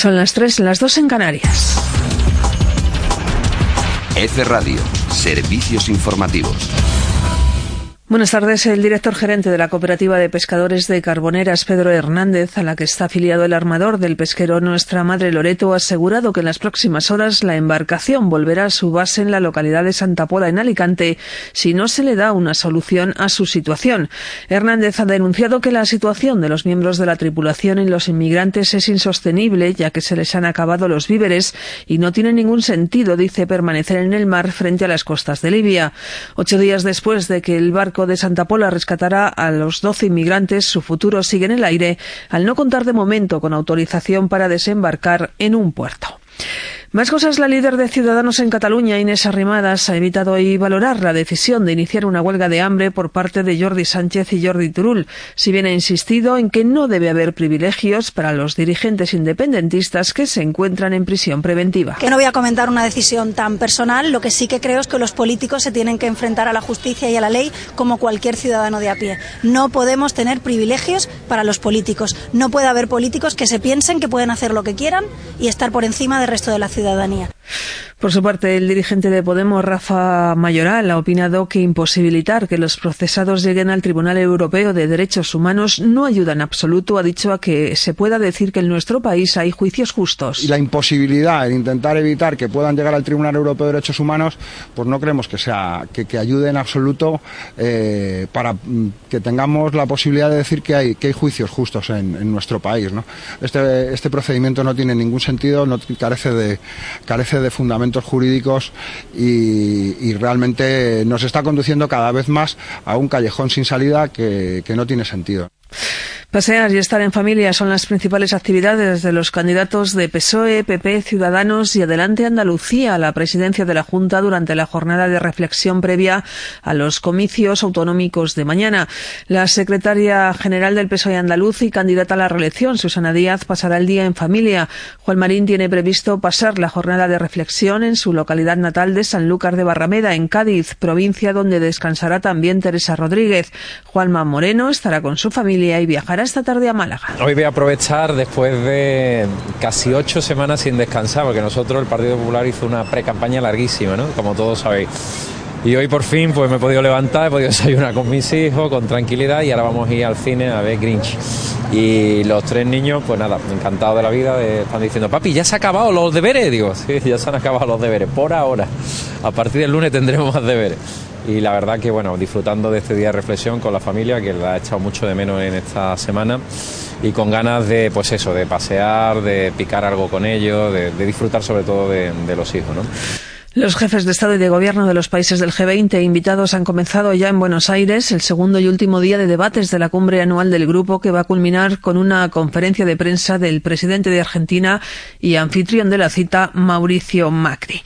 Son las 3, las 2 en Canarias. F Radio, servicios informativos. Buenas tardes. El director gerente de la Cooperativa de Pescadores de Carboneras, Pedro Hernández, a la que está afiliado el armador del pesquero Nuestra Madre Loreto, ha asegurado que en las próximas horas la embarcación volverá a su base en la localidad de Santa Pola, en Alicante, si no se le da una solución a su situación. Hernández ha denunciado que la situación de los miembros de la tripulación y los inmigrantes es insostenible, ya que se les han acabado los víveres y no tiene ningún sentido, dice, permanecer en el mar frente a las costas de Libia. Ocho días después de que el barco de Santa Pola rescatará a los 12 inmigrantes, su futuro sigue en el aire al no contar de momento con autorización para desembarcar en un puerto. Más cosas, la líder de Ciudadanos en Cataluña, Inés Arrimadas, ha evitado hoy valorar la decisión de iniciar una huelga de hambre por parte de Jordi Sánchez y Jordi Turul, si bien ha insistido en que no debe haber privilegios para los dirigentes independentistas que se encuentran en prisión preventiva. Que no voy a comentar una decisión tan personal, lo que sí que creo es que los políticos se tienen que enfrentar a la justicia y a la ley como cualquier ciudadano de a pie. No podemos tener privilegios para los políticos. No puede haber políticos que se piensen que pueden hacer lo que quieran y estar por encima del resto de la ciudad ciudadanía. Por su parte, el dirigente de Podemos, Rafa Mayoral, ha opinado que imposibilitar que los procesados lleguen al Tribunal Europeo de Derechos Humanos no ayuda en absoluto, ha dicho, a que se pueda decir que en nuestro país hay juicios justos. Y la imposibilidad, el intentar evitar que puedan llegar al Tribunal Europeo de Derechos Humanos, pues no creemos que sea que, ayude en absoluto eh, para mm, que tengamos la posibilidad de decir que hay, que hay juicios justos en, nuestro país. Este, este procedimiento no tiene ningún sentido, no carece de, carece de fundamento jurídicos y, realmente nos está conduciendo cada vez más a un callejón sin salida que no tiene sentido. Pasear y estar en familia son las principales actividades de los candidatos de PSOE, PP, Ciudadanos y Adelante Andalucía a la presidencia de la Junta durante la jornada de reflexión previa a los comicios autonómicos de mañana. La secretaria general del PSOE andaluz y candidata a la reelección, Susana Díaz, pasará el día en familia. Juan Marín tiene previsto pasar la jornada de reflexión en su localidad natal de Sanlúcar de Barrameda, en Cádiz, provincia donde descansará también Teresa Rodríguez. Juanma Moreno estará con su familia y viajará esta tarde a Málaga. Hoy voy a aprovechar después de casi ocho semanas sin descansar, porque nosotros, el Partido Popular, hizo una pre-campaña larguísima, ¿no? Como todos sabéis. Y hoy por fin pues me he podido levantar, he podido desayunar con mis hijos, con tranquilidad y ahora vamos a ir al cine a ver Grinch. Y los tres niños, pues nada, encantados de la vida, están diciendo, papi, ¿ya se han acabado los deberes? Digo, sí, ya se han acabado los deberes, por ahora. A partir del lunes tendremos más deberes y la verdad que bueno, disfrutando de este día de reflexión con la familia que la ha echado mucho de menos en esta semana y con ganas de pues eso, de pasear, de picar algo con ellos, de, disfrutar sobre todo de, de los hijos, ¿no? Los jefes de Estado y de Gobierno de los países del G20 invitados han comenzado ya en Buenos Aires el segundo y último día de debates de la cumbre anual del grupo que va a culminar con una conferencia de prensa del presidente de Argentina y anfitrión de la cita, Mauricio Macri.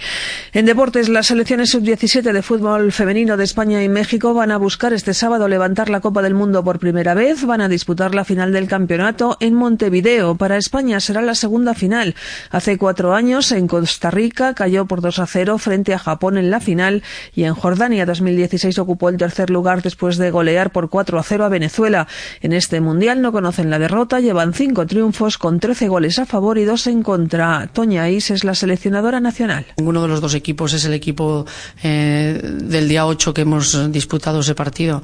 En deportes, las selecciones sub-17 de fútbol femenino de España y México van a buscar este sábado levantar la Copa del Mundo por primera vez. Van a disputar la final del campeonato en Montevideo. Para España será la segunda final. Hace cuatro años en Costa Rica cayó por 2 a 0 frente a Japón en la final y en Jordania 2016 ocupó el tercer lugar después de golear por 4 a 0 a Venezuela. En este mundial no conocen la derrota, llevan cinco triunfos con 13 goles a favor y dos en contra. Toña Is es la seleccionadora nacional. Ninguno de los dos equipos es el equipo eh, del día 8 que hemos disputado ese partido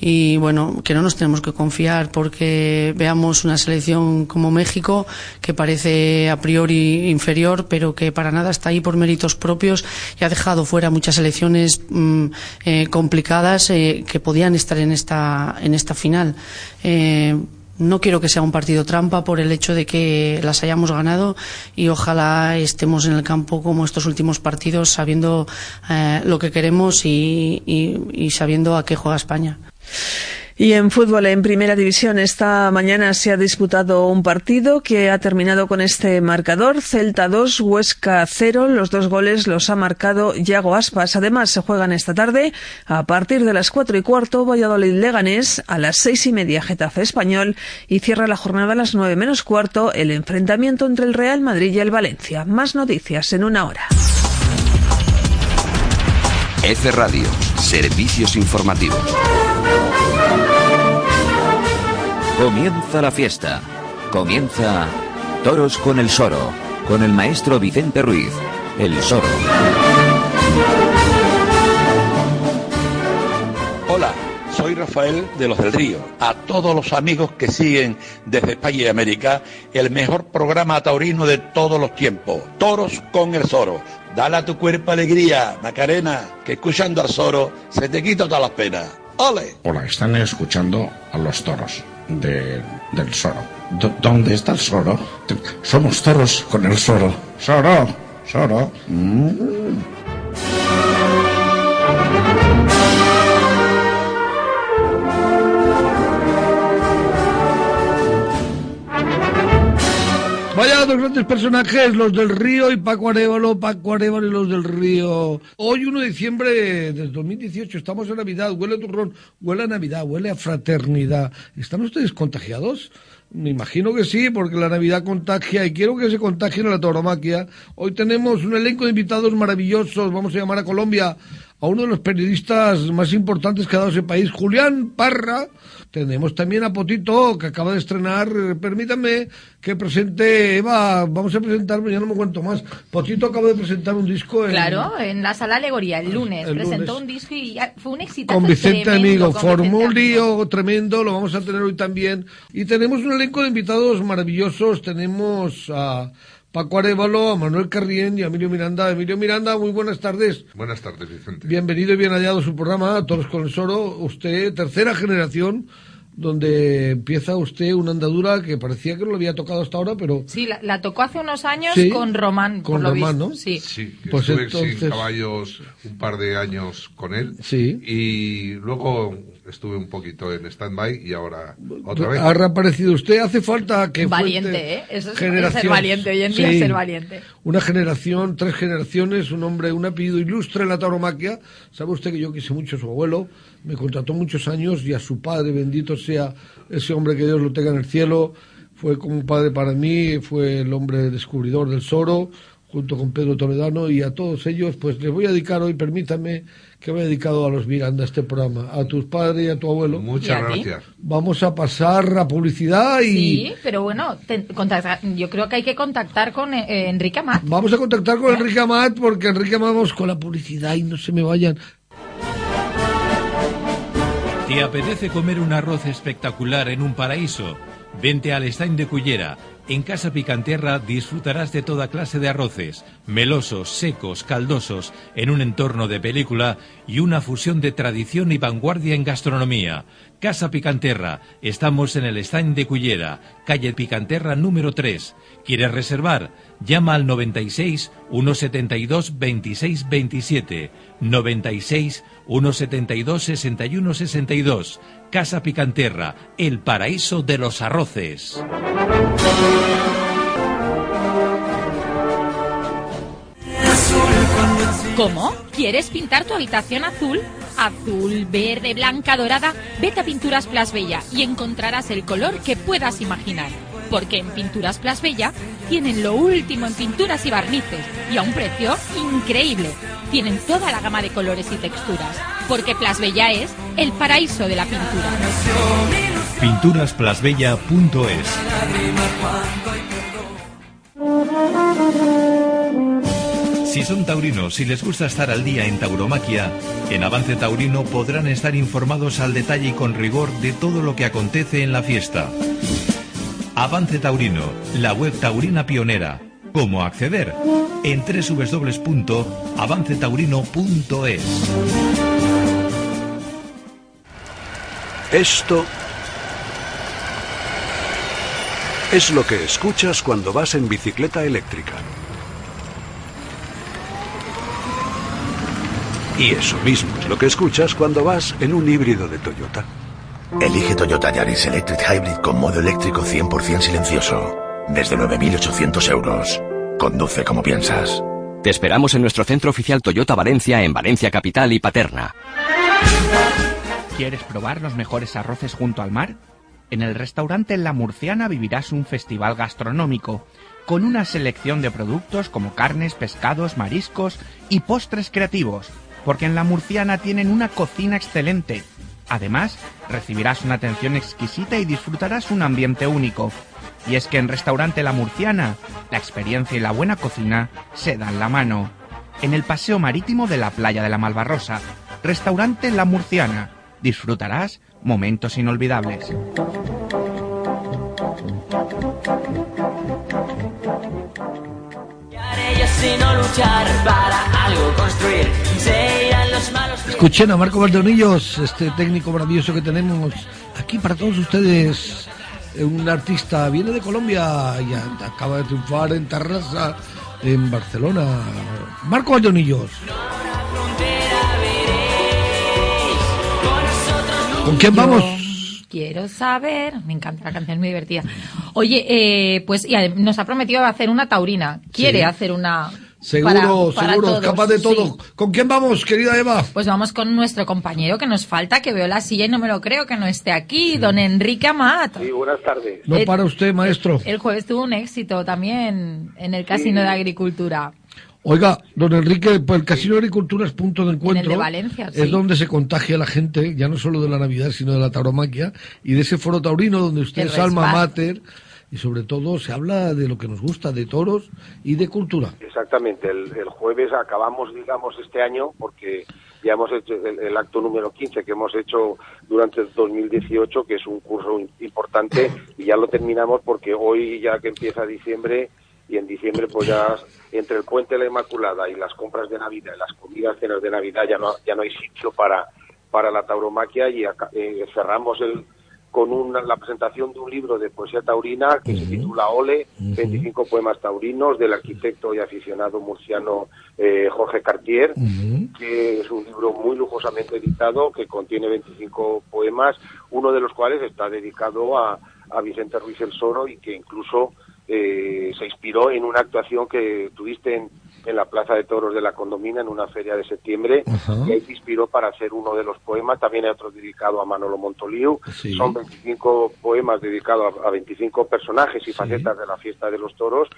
y bueno, que no nos tenemos que confiar porque veamos una selección como México que parece a priori inferior pero que para nada está ahí por méritos propios y ha dejado fuera muchas selecciones mm, eh, complicadas eh, que podían estar en esta, en esta final. Eh, No quiero que sea un partido trampa por el hecho de que las hayamos ganado y ojalá estemos en el campo como estos últimos partidos sabiendo eh, lo que queremos y, y sabiendo a qué juega España. Y en fútbol, en primera división, esta mañana se ha disputado un partido que ha terminado con este marcador. Celta 2, Huesca 0. Los dos goles los ha marcado Yago Aspas. Además, se juegan esta tarde a partir de las cuatro y cuarto Valladolid Leganés, a las seis y media Getafe Español y cierra la jornada a las nueve menos cuarto el enfrentamiento entre el Real Madrid y el Valencia. Más noticias en una hora. F Radio, servicios informativos. Comienza la fiesta. Comienza Toros con el Soro, con el maestro Vicente Ruiz, el Soro. Rafael de los del Río. A todos los amigos que siguen desde España y América, el mejor programa taurino de todos los tiempos. Toros con el Soro. Dale a tu cuerpo alegría, Macarena, que escuchando al Soro se te quita todas las penas. ¡Ole! Hola, están escuchando a los toros de, del Soro. ¿Dónde está el Soro? Somos toros con el Soro. Soro, Soro. Mm. Vaya dos grandes personajes, los del Río y Paco Arevalo, Paco Arevalo y los del Río. Hoy, 1 de diciembre del 2018, estamos en Navidad, huele a turrón, huele a Navidad, huele a fraternidad. ¿Están ustedes contagiados? Me imagino que sí, porque la Navidad contagia y quiero que se contagien la tauromaquia. Hoy tenemos un elenco de invitados maravillosos. Vamos a llamar a Colombia a uno de los periodistas más importantes que ha dado ese país, Julián Parra. Tenemos también a Potito, que acaba de estrenar. Permítame que presente, Eva, vamos a presentar, ya no me cuento más. Potito acaba de presentar un disco en... Claro, en la Sala Alegoría, el lunes. presentó un disco y fue un éxito Con Vicente Amigo, formó un lío tremendo, lo vamos a tener hoy también. Y tenemos un elenco de invitados maravillosos. Tenemos a... Paco Arevalo, a Manuel Carrién y a Emilio Miranda. Emilio Miranda, muy buenas tardes. Buenas tardes, Vicente. Bienvenido y bien hallado a su programa, Toros con el Soro. Usted, tercera generación, donde empieza usted una andadura que parecía que no lo había tocado hasta ahora, pero... Sí, la, tocó hace unos años con Román. Con Román, ¿no? Sí, sí pues estuve sin caballos un par de años con él. Sí. Y luego estuve un poquito en stand-by y ahora otra vez. Ha reaparecido usted, hace falta que Valiente, ¿eh? Eso es ser valiente, hoy en día ser valiente. Una generación, tres generaciones, un hombre, un apellido ilustre en la tauromaquia. Sabe usted que yo quise mucho a su abuelo, me contrató muchos años y a su padre, bendito sea ese hombre que Dios lo tenga en el cielo. Fue como un padre para mí, fue el hombre descubridor del Soro, junto con Pedro Toledano, y a todos ellos, pues les voy a dedicar hoy, permítame, que me he dedicado a los Miranda este programa, a tus padres y a tu abuelo. Muchas gracias. Vamos a pasar a publicidad y... Sí, pero bueno, yo creo que hay que contactar con eh, Enrique Amat. Vamos a contactar con Enrique Amat porque Enrique Amat vamos con la publicidad y no se me vayan. ¿Te apetece comer un arroz espectacular en un paraíso? Vente al Stein de Cullera en Casa Picanterra disfrutarás de toda clase de arroces, melosos, secos, caldosos, en un entorno de película y una fusión de tradición y vanguardia en gastronomía. Casa Picanterra, estamos en el stand de Cullera, calle Picanterra número 3. ¿Quieres reservar? Llama al 96 172 26 27, 96 172 61 62. Casa Picanterra, el paraíso de los arroces. ¿Cómo? ¿Quieres pintar tu habitación azul? Azul, verde, blanca, dorada. Vete a Pinturas Plas Bella y encontrarás el color que puedas imaginar. Porque en Pinturas Plas Bella tienen lo último en pinturas y barnices y a un precio increíble. Tienen toda la gama de colores y texturas. Porque Plas Bella es el paraíso de la pintura. Pinturasplasbella.es Si son taurinos y les gusta estar al día en tauromaquia, en Avance Taurino podrán estar informados al detalle y con rigor de todo lo que acontece en la fiesta. Avance Taurino, la web taurina pionera. ¿Cómo acceder? En www.avancetaurino.es. Esto Es lo que escuchas cuando vas en bicicleta eléctrica. Y eso mismo es lo que escuchas cuando vas en un híbrido de Toyota. Elige Toyota Yaris Electric Hybrid con modo eléctrico 100% silencioso. Desde 9.800 euros. Conduce como piensas. Te esperamos en nuestro centro oficial Toyota Valencia en Valencia Capital y Paterna. ¿Quieres probar los mejores arroces junto al mar? En el restaurante La Murciana vivirás un festival gastronómico con una selección de productos como carnes, pescados, mariscos y postres creativos, porque en La Murciana tienen una cocina excelente. Además, recibirás una atención exquisita y disfrutarás un ambiente único. Y es que en Restaurante La Murciana, la experiencia y la buena cocina se dan la mano. En el paseo marítimo de la playa de la Malvarrosa, Restaurante La Murciana, disfrutarás momentos inolvidables. Escuchen a Marco Valdeonillos, este técnico maravilloso que tenemos aquí para todos ustedes. Eh, Un artista viene de Colombia y acaba de triunfar en Tarrasa, en Barcelona. Marco Valdeonillos. ¿Con quién vamos? Quiero saber, me encanta la canción, es muy divertida. Oye, eh, pues y nos ha prometido hacer una taurina. Quiere Sí. hacer una. Seguro, para- para seguro, todos, capaz de sí. todo. ¿Con quién vamos, querida Eva? Pues vamos con nuestro compañero que nos falta, que veo la silla y no me lo creo que no esté aquí, don Enrique Amat. Sí, buenas tardes. No Eh, para usted, maestro. El jueves tuvo un éxito también en el Casino de Agricultura. Oiga, don Enrique, pues el Casino de Agricultura es punto de encuentro. de Valencia, sí. Es donde se contagia la gente, ya no solo de la Navidad, sino de la tauromaquia y de ese foro taurino donde usted El es alma mater y sobre todo se habla de lo que nos gusta, de toros y de cultura. Exactamente, el, jueves acabamos, digamos, este año, porque ya hemos hecho el, acto número 15 que hemos hecho durante el 2018, que es un curso importante, y ya lo terminamos porque hoy, ya que empieza diciembre, y en diciembre, pues ya entre el puente de la Inmaculada y las compras de Navidad, las comidas, cenas de Navidad, ya no, ya no hay sitio para, para la tauromaquia, y aca- eh, cerramos el con una, la presentación de un libro de poesía taurina que se titula Ole, 25 poemas taurinos del arquitecto y aficionado murciano eh, Jorge Cartier, que es un libro muy lujosamente editado que contiene 25 poemas, uno de los cuales está dedicado a, a Vicente Ruiz el Soro y que incluso eh, se inspiró en una actuación que tuviste en, en la Plaza de Toros de la Condomina en una feria de septiembre y ahí se inspiró para hacer uno de los poemas. También hay otro dedicado a Manolo Montoliu. Sí. Son 25 poemas dedicados a, a 25 personajes y facetas de la fiesta de los toros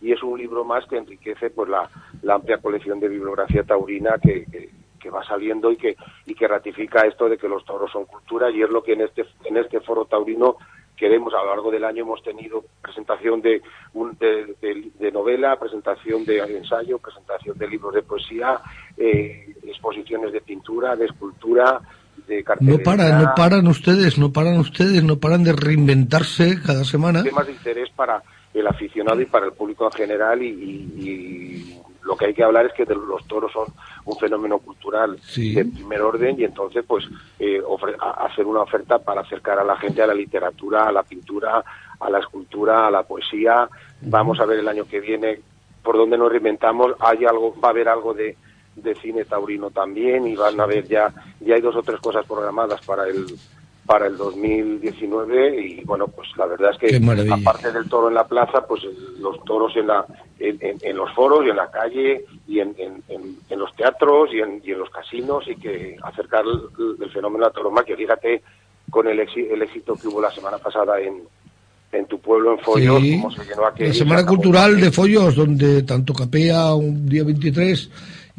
y es un libro más que enriquece pues la, la amplia colección de bibliografía taurina que, que- que va saliendo y que y que ratifica esto de que los toros son cultura y es lo que en este en este foro taurino queremos a lo largo del año hemos tenido presentación de, un- de, de- de novela, presentación de ensayo, presentación de libros de poesía, eh, exposiciones de pintura, de escultura, de No paran, no paran ustedes, no paran ustedes, no paran de reinventarse cada semana. temas de interés para el aficionado y para el público en general y, y- y lo que hay que hablar es que los toros son un fenómeno cultural Sí. de primer orden y entonces pues eh, ofre- hacer una oferta para acercar a la gente a la literatura, a la pintura, a la escultura, a la poesía. Vamos a ver el año que viene por dónde nos reinventamos. Hay algo, va a haber algo de, de cine taurino también y van a haber ya ya hay dos o tres cosas programadas para el para el 2019 y bueno pues la verdad es que aparte del toro en la plaza pues los toros en la en, en- en los foros y en la calle y en, en- los teatros y en, y en los casinos y que acercar el, el fenómeno la tauromaquia fíjate con el, éxi- el éxito que hubo la semana pasada en en tu pueblo en Follos Sí. cómo se llenó La Semana. Cultural de Follos, donde tanto Capea un día 23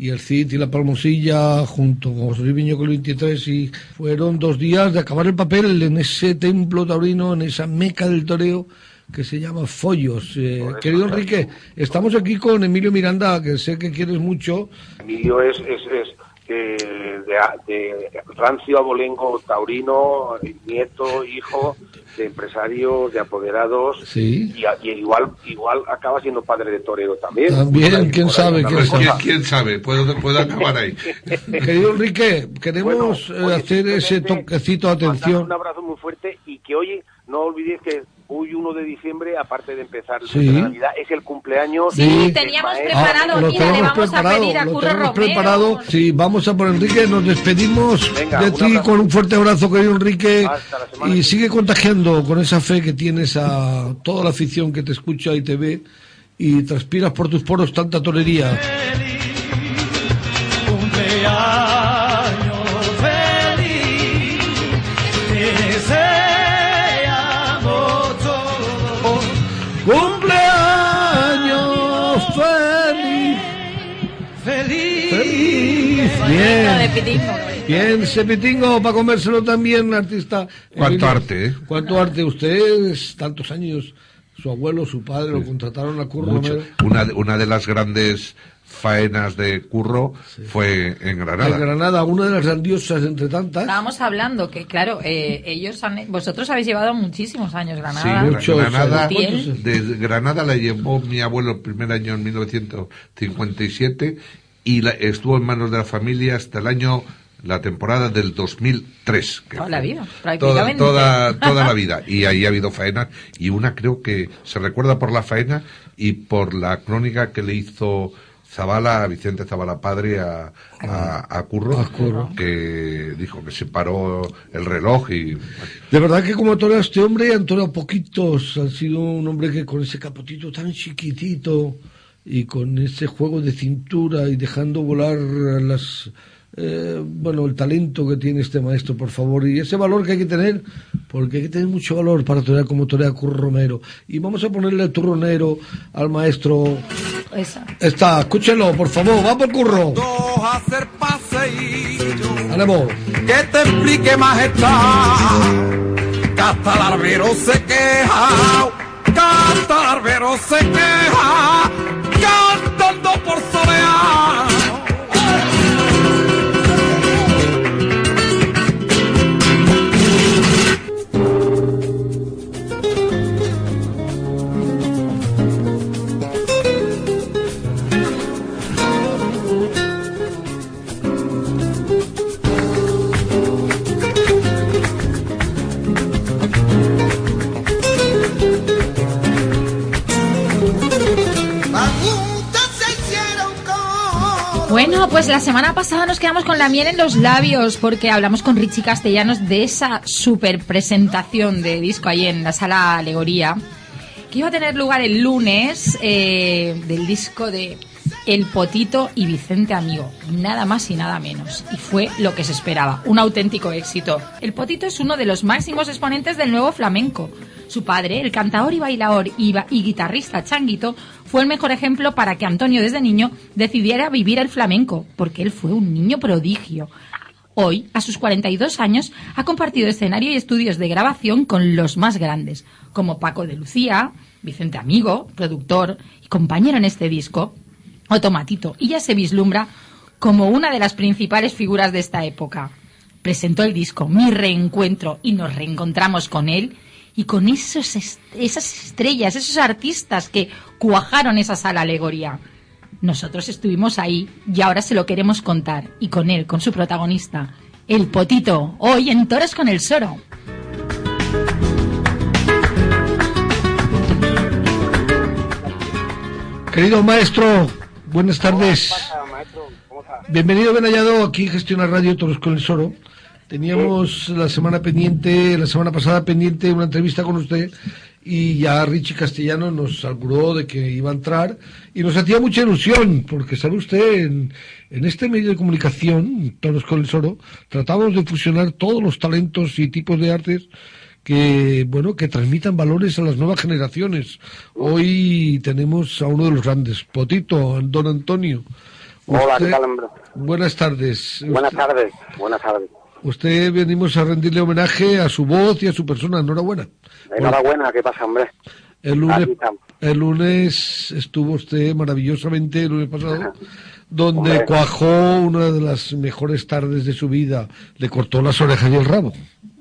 y el CIT y la Palmosilla junto con José Luis Viño el 23 y fueron dos días de acabar el papel en ese templo taurino, en esa meca del toreo que se llama Follos. Eh, querido Enrique, estamos aquí con Emilio Miranda, que sé que quieres mucho. Emilio es, es, es eh, de, de rancio abolengo taurino, nieto, hijo de empresarios, de apoderados, Sí. y, igual igual acaba siendo padre de torero también. También, quién sabe, quién sabe. ¿quién, quién sabe? Puedo, puedo acabar ahí. Querido Enrique, queremos eh, hacer ese toquecito de atención. Un abrazo muy fuerte y que oye, no olvidéis que hoy 1 de diciembre, aparte de empezar el Sí. de Navidad, es el cumpleaños. Sí, teníamos preparado, Ah, lo mira, le tenemos vamos a preparado, pedir a lo Curro tenemos Romero. preparado. Sí, vamos a por Enrique, nos despedimos Venga, de ti con un fuerte abrazo, querido Enrique, la y que sigue contagiando con esa fe que tienes a toda la afición que te escucha y te ve, y transpiras por tus poros tanta tolería. Bonito de Bien. pitingo. Bien, ese pitingo para comérselo también, artista. Cuánto Emilio. arte, ¿eh? Cuánto arte. Ustedes, tantos años, su abuelo, su padre, lo contrataron a Curro Mucho. Romero. Una, de- una de las grandes faenas de Curro fue en Granada. En Granada, una de las grandiosas entre tantas. Estábamos hablando que, claro, eh, ellos han, vosotros habéis llevado muchísimos años Sí, Granada. Muchos Granada, años. ¿Utiel? de Granada la llevó mi abuelo el primer año en 1957 y la- estuvo en manos de la familia hasta el año, la temporada del 2003. que Toda la vida, Toda, prácticamente. toda, toda la vida. Y ahí ha habido faenas y una creo que se recuerda por la faena y por la crónica que le hizo Zabala, Vicente Zabala padre, a, a, a Curro, A Curro. que dijo que se paró el reloj y De verdad que como torea este hombre, han poquitos. Ha sido un hombre que con ese capotito tan chiquitito y con ese juego de cintura y dejando volar las... eh, bueno, el talento que tiene este maestro, por favor, y ese valor que hay que tener, porque hay que tener mucho valor para torear como torea Curro Romero. Y vamos a ponerle el turronero al maestro. Esa. Está, escúchenlo, por favor, va por Curro. hacer. Que te explique majestad. Que hasta el arbero se queja. Que hasta el arbero se queja. Por pasada nos quedamos con la miel en los labios porque hablamos con Richie Castellanos de esa super presentación de disco ahí en la sala Alegoría que iba a tener lugar el lunes eh, del disco de El Potito y Vicente Amigo, nada más y nada menos. Y fue lo que se esperaba, un auténtico éxito. El Potito es uno de los máximos exponentes del nuevo flamenco. Su padre, el cantador y bailador y, y guitarrista Changuito, fue el mejor ejemplo para que Antonio desde niño decidiera vivir el flamenco, porque él fue un niño prodigio. Hoy, a sus 42 años, ha compartido escenario y estudios de grabación con los más grandes, como Paco de Lucía, Vicente Amigo, productor y compañero en este disco, o Tomatito, y ya se vislumbra como una de las principales figuras de esta época. Presentó el disco Mi Reencuentro y nos reencontramos con él y con esos est- esas estrellas, esos artistas que cuajaron esa sala alegoría. Nosotros estuvimos ahí y ahora se lo queremos contar. Y con él, con su protagonista, el Potito, hoy en Toros con el Soro. Querido maestro, buenas tardes. Bienvenido, Ben Hallado, aquí Gestiona Radio Toros con el Soro. Teníamos la semana pendiente, la semana pasada pendiente una entrevista con usted y ya Richie Castellano nos auguró de que iba a entrar y nos hacía mucha ilusión porque sabe usted en, en este medio de comunicación Toros con el Soro tratamos de fusionar todos los talentos y tipos de artes que bueno que transmitan valores a las nuevas generaciones. Hoy tenemos a uno de los grandes, Potito, don Antonio. Hola, ¿qué Usted- tal, hombre? Buenas tardes. Buenas tardes, buenas tardes. Usted venimos a rendirle homenaje a su voz y a su persona. Enhorabuena. Enhorabuena, ¿qué pasa, hombre? El lunes, el estuvo usted maravillosamente, el lunes pasado, donde Hombre. cuajó una de las mejores tardes de su vida. Le cortó las orejas y el rabo.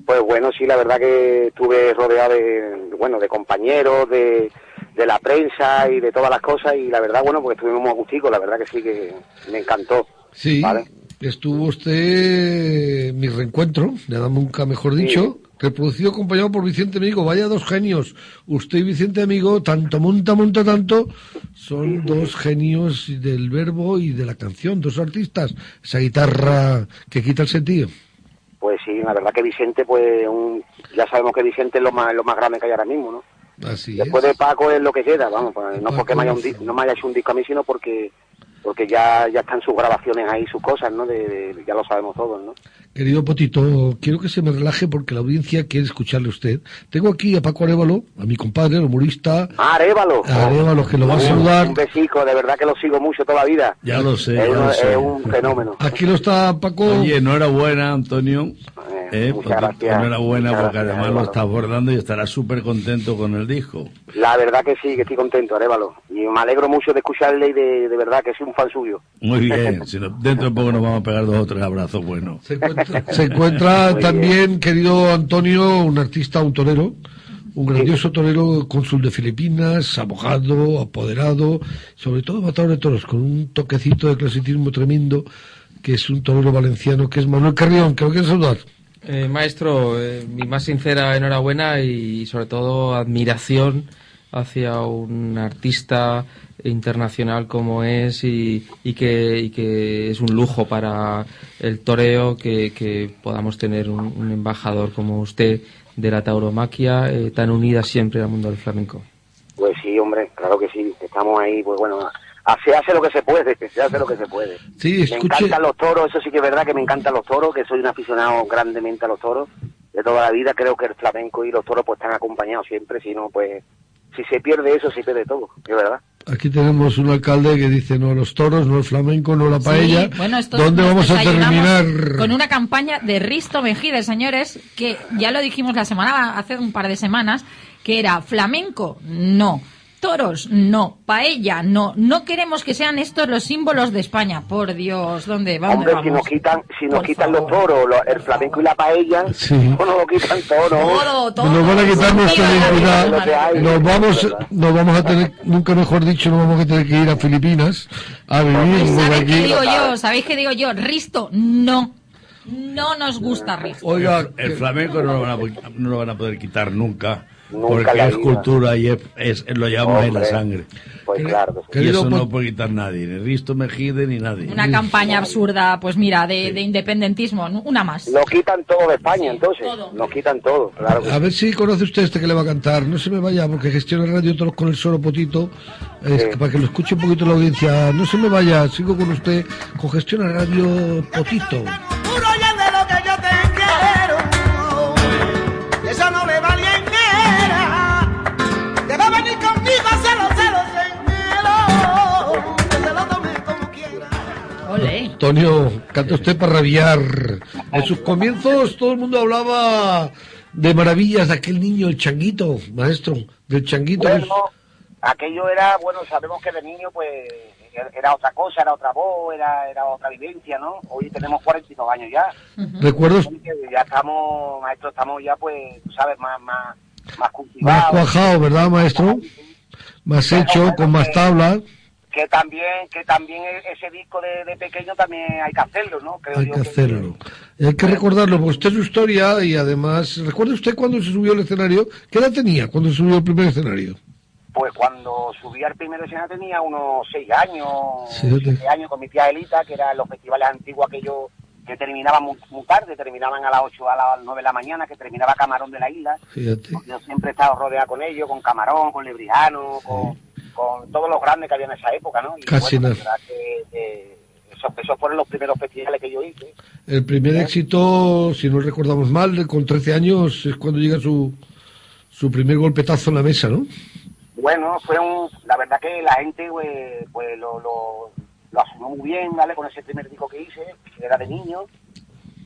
Pues bueno, sí, la verdad que estuve rodeado de, bueno, de compañeros, de, de la prensa y de todas las cosas y la verdad, bueno, porque estuvimos muy agusticos, la verdad que sí que me encantó. Sí, ¿Vale? Estuvo usted mi reencuentro, nada nunca mejor dicho. reproducido acompañado por Vicente Amigo. Vaya dos genios. Usted y Vicente Amigo, tanto monta, monta tanto, son dos genios del verbo y de la canción, dos artistas. Esa guitarra que quita el sentido. Pues sí, la verdad que Vicente, pues un- ya sabemos que Vicente es lo más, lo más grande que hay ahora mismo, ¿no? Así Después de Paco es lo que queda, vamos, pues, no porque me haya, un di- no me haya hecho un disco a mí, sino porque porque ya ya están sus grabaciones ahí, sus cosas, ¿no? De, de- ya lo sabemos todos, ¿no? Querido Potito, quiero que se me relaje porque la audiencia quiere escucharle a usted. Tengo aquí a Paco Arevalo, a mi compadre, el humorista. Arévalo. Arévalo, que lo va a saludar. Un besico, de verdad que lo sigo mucho toda la vida. Ya lo sé, Es, ya lo sé. es un fenómeno. Aquí lo está Paco. Oye, enhorabuena, Antonio. Eh, muchas porque- gracias. Enhorabuena Muchas porque gracias, además lo Álvaro. estás abordando y estarás súper contento con el disco. La verdad que sí, que estoy contento, Arévalo. Y me alegro mucho de escucharle y de, de verdad que soy un fan suyo. Muy bien, si no- dentro de poco nos vamos a pegar dos o tres abrazos buenos. Se encuentra también, querido Antonio, un artista, un torero, un grandioso torero, cónsul de Filipinas, abogado, apoderado, sobre todo matador de toros, con un toquecito de clasicismo tremendo, que es un torero valenciano, que es Manuel Carrión, que lo quiero saludar. Eh, maestro, eh, mi más sincera enhorabuena y sobre todo admiración hacia un artista internacional como es y, y que, y que es un lujo para el toreo que, que podamos tener un, un embajador como usted de la tauromaquia eh, tan unida siempre al mundo del flamenco. Pues sí, hombre, claro que sí. Estamos ahí, pues bueno, se hace lo que se puede, se hace lo que se puede. Sí, Me encantan los toros, eso sí que es verdad que me encantan los toros, que soy un aficionado grandemente a los toros. De toda la vida creo que el flamenco y los toros pues están acompañados siempre, si no, pues si se pierde eso, se pierde todo, es verdad. Aquí tenemos un alcalde que dice no a los toros, no al flamenco, no a la paella. Sí, bueno, esto ¿Dónde vamos a terminar? Con una campaña de Risto Mejide, señores, que ya lo dijimos la semana, hace un par de semanas, que era flamenco, no. Toros, no. Paella, no. No queremos que sean estos los símbolos de España. Por Dios, ¿dónde, dónde Hombre, vamos? si nos quitan, si nos Por quitan los toros, lo- el flamenco y la paella, Sí. no nos lo quitan todo, ¿no? Todo, todo. Nos van a quitar nuestra hay. Nos vamos, nos vamos a tener, nunca mejor dicho, nos vamos a tener que ir a Filipinas a vivir desde ¿Sabéis qué digo yo? ¿Sabéis qué digo yo? Risto, no. No nos gusta Risto. Oiga, el flamenco no lo, van a, no lo van a poder quitar nunca, Nunca porque la es vida. cultura y es, es- lo llevamos en la sangre. Pues claro que sí. Y eso no puede quitar nadie, ni Risto Mejide ni nadie. Una campaña absurda, pues mira, de, de independentismo. Una más. Lo quitan todo de España, entonces. Nos quitan todo, claro que A ver si conoce usted este que le va a cantar. No se me vaya, porque gestiona Radio Toros con el Soro Potito. Para que lo escuche un poquito la audiencia. No se me vaya, sigo con usted con Gestiona Radio Potito. Antonio, canta usted para rabiar. En sus comienzos todo el mundo hablaba de maravillas de aquel niño, el changuito, maestro, del changuito. Bueno, aquello era, bueno, sabemos que de niño, pues, era otra cosa, era otra voz, era, era otra vivencia, ¿no? Hoy tenemos 42 años ya. Recuerdos Ya estamos, maestro, estamos ya, pues, tú sabes, más, más, más más cultivados. cuajado, ¿verdad, maestro? Más hecho, con más tabla. Que también, que también e- ese disco de, de pequeño también hay que hacerlo, ¿no? Creo Hay yo que hacerlo. Hay que recordarlo, porque usted es su historia y además, ¿recuerda usted cuando se subió al escenario? ¿Qué edad tenía cuando se subió al primer escenario? Pues cuando subí al primer escenario tenía unos seis años, Sí, yo te- siete años con mi tía Elita, que eran los festivales antiguos aquellos que terminaban muy, muy tarde, terminaban a las 8 a las 9 de la mañana, que terminaba Camarón de la Isla. Fíjate. Yo siempre he estado rodeado con ellos, con Camarón, con Lebrijano, con, con todos los grandes que había en esa época, ¿no? Y Casi bueno, nada. que, que esos, esos fueron los primeros festivales que yo hice. El primer éxito, si no recordamos mal, con 13 años es cuando llega su, su primer golpetazo en la mesa, ¿no? Bueno, fue un, la verdad que la gente pues, pues lo, lo, lo asumió muy bien, ¿vale? Con ese primer disco que hice, que era de niño.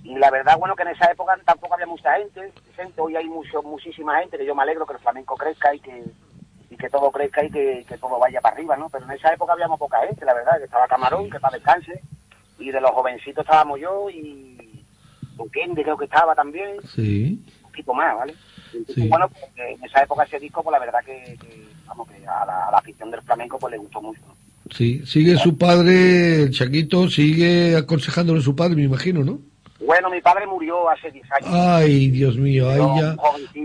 Y la verdad, bueno, que en esa época tampoco había mucha gente, gente hoy hay mucho, muchísima gente, que yo me alegro que el flamenco crezca y que, que todo crezca y que, que todo vaya para arriba, ¿no? Pero en esa época habíamos poca gente, la verdad, que estaba Camarón, que para descanse, y de los jovencitos estábamos yo y Duquende creo que estaba también, Sí. un poquito más, ¿vale? Entonces, Sí. bueno, pues, en esa época ese disco, pues la verdad que, que, vamos, que a la, a la afición del flamenco pues le gustó mucho. ¿no? Sí, sigue su padre, el Chaquito, sigue aconsejándole a su padre, me imagino, ¿no? Bueno, mi padre murió hace 10 años. Ay, Dios mío, ahí ya,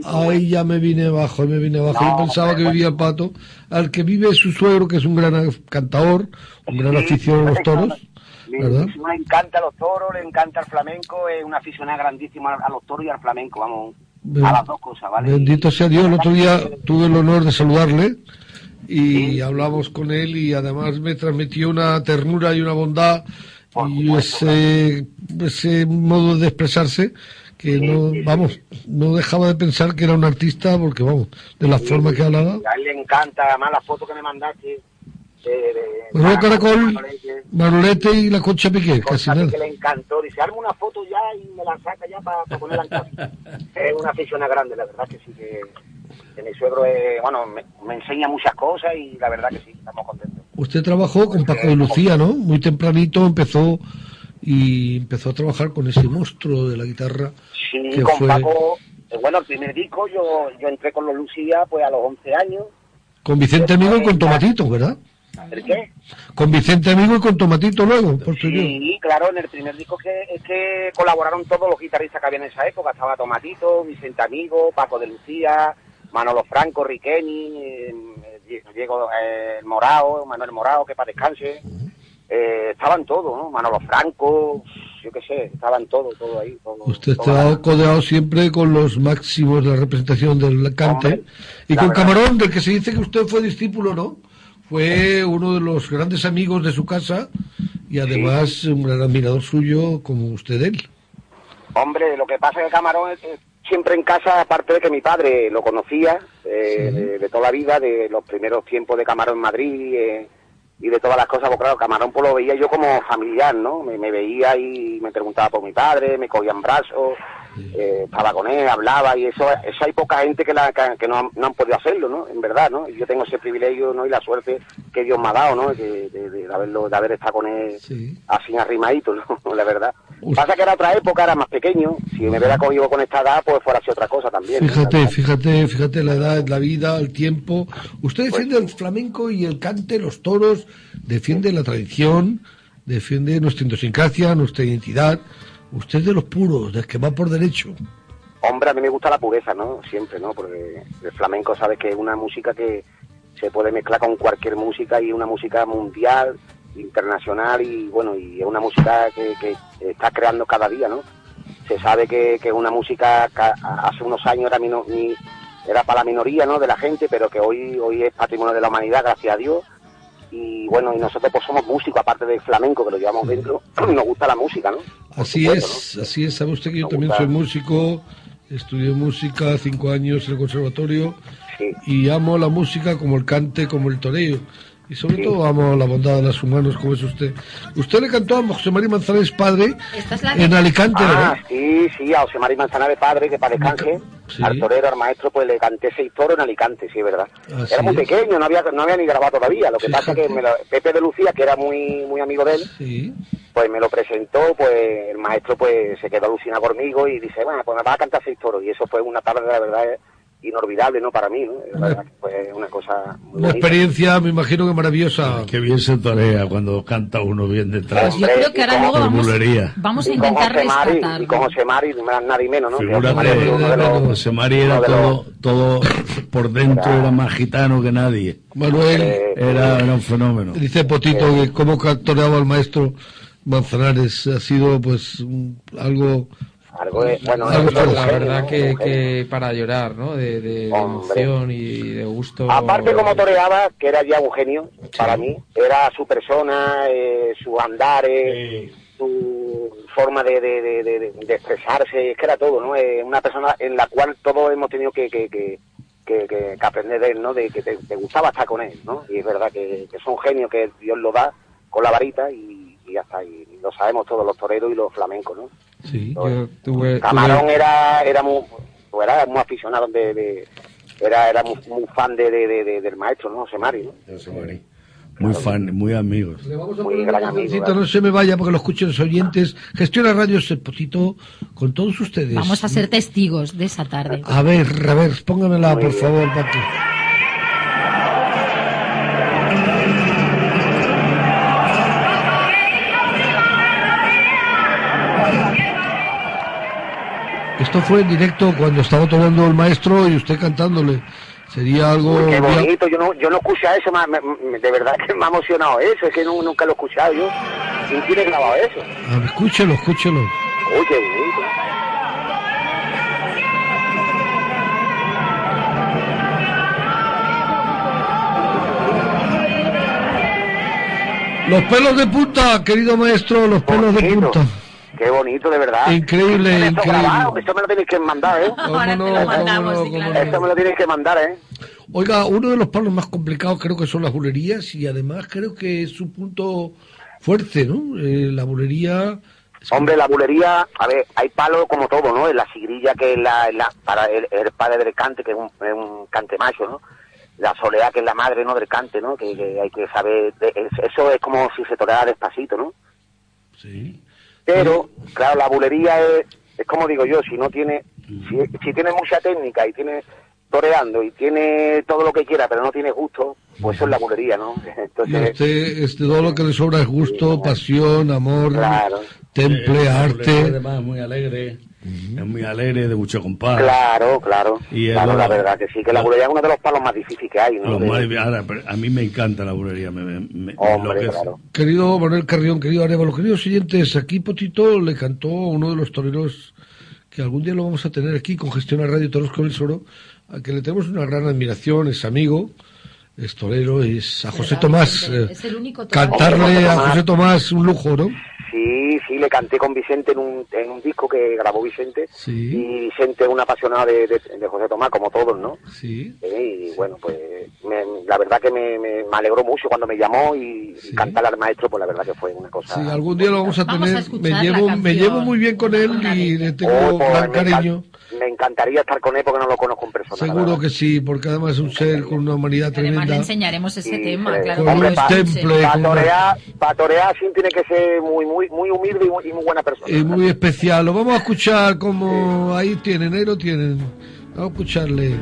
ahí ya me vine abajo, me vine abajo. No, Yo pensaba que vivía el pato, al que vive su suegro, que es un gran cantador, un gran Sí, aficionado a los toros, Le, ¿verdad? le encanta los toros, le encanta el flamenco, es una aficionada grandísima a los toros y al flamenco, vamos, Ben- a las dos cosas, ¿vale? Bendito sea Dios, el otro día tuve el honor de saludarle y hablamos con él y además me transmitió una ternura y una bondad y ese, ese modo de expresarse que no, vamos, no dejaba de pensar que era un artista porque, vamos, de la forma que hablaba. A él le encanta, además la foto que me mandaste. De, de, Manolo de- Caracol, Manolete, Manolete y la Concha Piqué, casi nada. que le encantó. Dice, hazme una foto ya y me la saca ya para ponerla en casa. es una afición grande, la verdad que sí que, que mi suegro es, bueno, me, me enseña muchas cosas y la verdad que sí, estamos contentos. Usted trabajó con Paco de Lucía, ¿no? Muy tempranito empezó y empezó a trabajar con ese monstruo de la guitarra Sí, que con fue Paco, eh, bueno, el primer disco yo, yo entré con los Lucía pues a los 11 años. con Vicente Amigo y con Tomatito, ¿verdad? ¿El qué? Con Vicente Amigo y con Tomatito luego, posterior. Sí, claro, en el primer disco que, es que colaboraron todos los guitarristas que había en esa época. Estaba Tomatito, Vicente Amigo, Paco de Lucía, Manolo Franco, Riqueni, Diego eh, Morao, Manuel Morao, que para descanse. Eh, estaban todos, ¿no? Manolo Franco, yo qué sé, estaban todos, todo ahí. todo- Usted todo está codeado siempre con los máximos de la representación del cante y la con verdad. Camarón, del que se dice que usted fue discípulo, ¿no? Fue uno de los grandes amigos de su casa y además un gran admirador suyo como usted él. Hombre, lo que pasa es que Camarón siempre en casa, aparte de que mi padre lo conocía eh, de, de toda la vida, de los primeros tiempos de Camarón en Madrid eh, y de todas las cosas, pues claro, Camarón pues lo veía yo como familiar, ¿no? Me, me veía y me preguntaba por mi padre, me cogía en brazos, eh, estaba con él, hablaba y eso, eso hay poca gente que, la, que, que no, han, no han podido hacerlo, ¿no? En verdad, ¿no? Yo tengo ese privilegio, ¿no? Y la suerte que Dios me ha dado, ¿no? De, de- de haberlo, de haber estado con él así arrimadito, ¿no? La verdad. Pasa que era otra época, era más pequeño. Si me hubiera cogido con esta edad, pues fuera así otra cosa también. ¿no? Fíjate, fíjate, fíjate la edad, la vida, el tiempo. Usted defiende el flamenco y el cante, los toros, defiende la tradición, defiende nuestra idiosincrasia, nuestra identidad. Usted es de los puros, del que va por derecho. Hombre, a mí me gusta la pureza, ¿no? Siempre, ¿no? Porque el flamenco, sabes que es una música que se puede mezclar con cualquier música y una música mundial, internacional y, bueno, y es una música que, que está creando cada día, ¿no? Se sabe que, es una música que hace unos años era, mino- era para la minoría, ¿no? De la gente, pero que hoy, hoy es patrimonio de la humanidad, gracias a Dios. Y bueno, y nosotros pues somos músicos, aparte del flamenco, que lo llevamos dentro, nos gusta la música, ¿no? Así es, así es. Sabe usted que yo también soy músico, estudié música cinco años en el conservatorio y amo la música como el cante, como el toreo. Y sobre todo amo la bondad de los humanos como es usted. Usted le cantó a José María Manzanares padre en Alicante, Ah, ¿verdad? sí, sí, a José María Manzanares padre, que para descanse, al torero, al maestro, pues le canté seis toros en Alicante, sí, es verdad. Así era muy es. pequeño, no había, no había ni grabado todavía, lo que pasa Fíjate. que me lo- Pepe de Lucía, que era muy muy amigo de él, Sí. pues me lo presentó, pues el maestro pues se quedó alucinado conmigo y dice, bueno, pues me vas a cantar seis toros, y eso fue una tarde, la verdad, inolvidable, ¿no? Para mí, ¿no? La verdad que fue una cosa muy Una bonita. experiencia, me imagino que maravillosa. Qué bien se torea cuando canta uno bien detrás. Pues yo creo que ahora luego vamos- a intentar rescatarlo. y con José Mari, nadie menos, ¿no? Que José Figúrate, Mari uno de los- José María era uno de los- todo, todo por dentro, era más gitano que nadie. Manuel. Era, era un fenómeno. Dice Potito que cómo toreaba el maestro Manzanares ha sido pues un- algo... Algo de- bueno, la, verdad que, que para llorar, ¿no? De, de emoción y de gusto. Aparte como toreaba, que era ya un genio para mí, era su persona, eh, su andares, su forma de, de, de, de- de expresarse, es que era todo, ¿no? Eh, una persona en la cual todos hemos tenido que, que, que, que- que- que aprender de él, ¿no? De que te, te gustaba estar con él, ¿no? Y es verdad que, que es un genio que Dios lo da con la varita y, y está, y lo sabemos todos los toreros y los flamencos, ¿no? Sí. Yo tuve, Camarón tuve- era era muy pues era muy aficionado de, de- era era muy, muy fan de, de- de- de- del maestro no José Mari ¿no? Muy fan, muy amigos. muy gran amigo no se me vaya porque lo escuchen los oyentes. Gestiona radios el Potito con todos ustedes. Vamos a ser testigos de esa tarde. A ver, a ver, póngamela por favor, Paco. Esto fue en directo cuando estaba tocando el maestro y usted cantándole. Sería algo... Qué bonito, yo no, yo no escuché eso, ma- me- me- de verdad que me ha emocionado eso, es que nu- nunca lo he escuchado yo. ¿Quién tiene grabado eso? A ver, escúchelo, escúchelo. Uy, qué bonito. Los pelos de punta, querido maestro, los pelos de punta. Qué bonito, de verdad. Increíble, Esto increíble. grabado, Esto me lo tenéis que mandar, ¿eh? Ahora te lo mandamos, sí, claro. Esto me lo tienes que mandar, ¿eh? Oiga, uno de los palos más complicados creo que son las bulerías y además creo que es su punto fuerte, ¿no? Eh, la bulería... Hombre, la bulería, a ver, hay palo como todo, ¿no? En la sigrilla, que es la, la- para el, el padre del cante, que es un, es un cante macho, ¿no? La soledad, que es la madre, ¿no? Del cante, ¿no? Que, que hay que saber, de- es- eso es como si se toreara despacito, ¿no? Sí. Pero, claro, la bulería es, es como digo yo, si no tiene, si, si tiene mucha técnica y tiene toreando y tiene todo lo que quiera, pero no tiene gusto, pues eso es la bulería, ¿no? Y Entonces, usted este, todo lo que le sobra es gusto, pasión, amor, Claro. temple, Eh, arte. Además, muy alegre. Es muy alegre, de mucho compás. claro, claro, Y es claro, lo- la verdad que sí, que la bulería es uno de los palos más difíciles que hay, ¿no? Los más- ahora, a mí me encanta la bulería. Me, me, me Hombre, enloquece. claro. Querido Manuel Carrión, querido Arevalo, queridos oyentes, aquí Potito le cantó a uno de los toreros que algún día lo vamos a tener aquí con Gestión a Radio Toros con el Soro, a que le tenemos una gran admiración, es amigo, es torero, es a José Tomás. eh, Es el único torero. cantarle a José Tomás un lujo, ¿no? Sí, sí, le canté con Vicente en un, en un disco que grabó Vicente. Sí. Y Vicente es un apasionado de, de, de José Tomás, como todos, ¿no? Sí. Eh, y bueno, pues me- la verdad que me, me, me alegró mucho cuando me llamó y cantar al maestro, pues la verdad que fue una cosa. Sí, algún día lo vamos a Vamos a tener. me llevo, me llevo muy bien con él y le tengo Oh, pues, gran cariño. Me encantaría estar con él porque no lo conozco en persona. Seguro que sí, porque además es un ser con una humanidad Además le tremenda. enseñaremos ese Sí, tema, sí. claro. Un lo escuche. temple, una- torear, para torear sí tiene que ser muy, muy, muy humilde y muy, y muy buena persona. Es muy especial. Lo vamos a escuchar como ahí tienen, ahí lo tienen. Vamos a escucharle.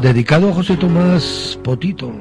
Dedicado a José Tomás Potito.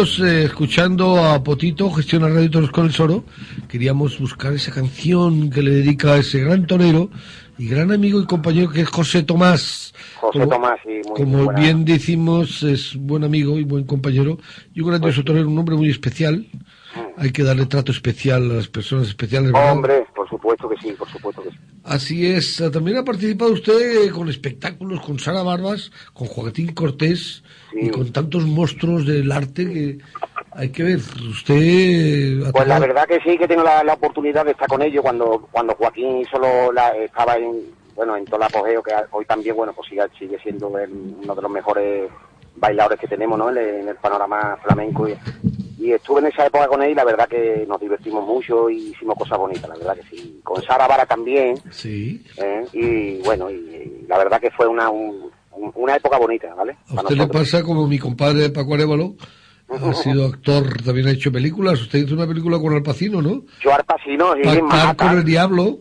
Eh, escuchando a Potito, gestiona Radio Toros con el Soro. Queríamos buscar esa canción que le dedica a ese gran torero y gran amigo y compañero que es José Tomás. José Tomás, sí, muy como buena- bien decimos, es buen amigo y buen compañero y un Pues grandioso torero, un hombre muy especial. Hay que darle trato especial a las personas especiales, ¿verdad? Hombre, por supuesto que sí, por supuesto que sí. Así es. También ha participado usted con espectáculos con Sara Barbas, con Joaquín Cortés y con tantos monstruos del arte que hay que ver. Usted Pues la verdad que sí que tengo la, la oportunidad de estar con ellos cuando cuando Joaquín solo la- estaba en bueno en todo el apogeo que hoy también bueno pues sigue, sigue siendo el- uno de los mejores bailadores que tenemos ¿no? en, el, en el panorama flamenco y, y estuve en esa época con él y la verdad que nos divertimos mucho y hicimos cosas bonitas la verdad que sí con Sara Vara también Sí. ¿eh? y bueno y, y la verdad que fue una un- un- una época bonita vale A usted le pasa como mi compadre Paco Arevalo. Ha sido actor, también ha hecho películas. Usted hizo una película con Al Pacino, ¿no? yo Al Pacino sí, Pactar con el diablo.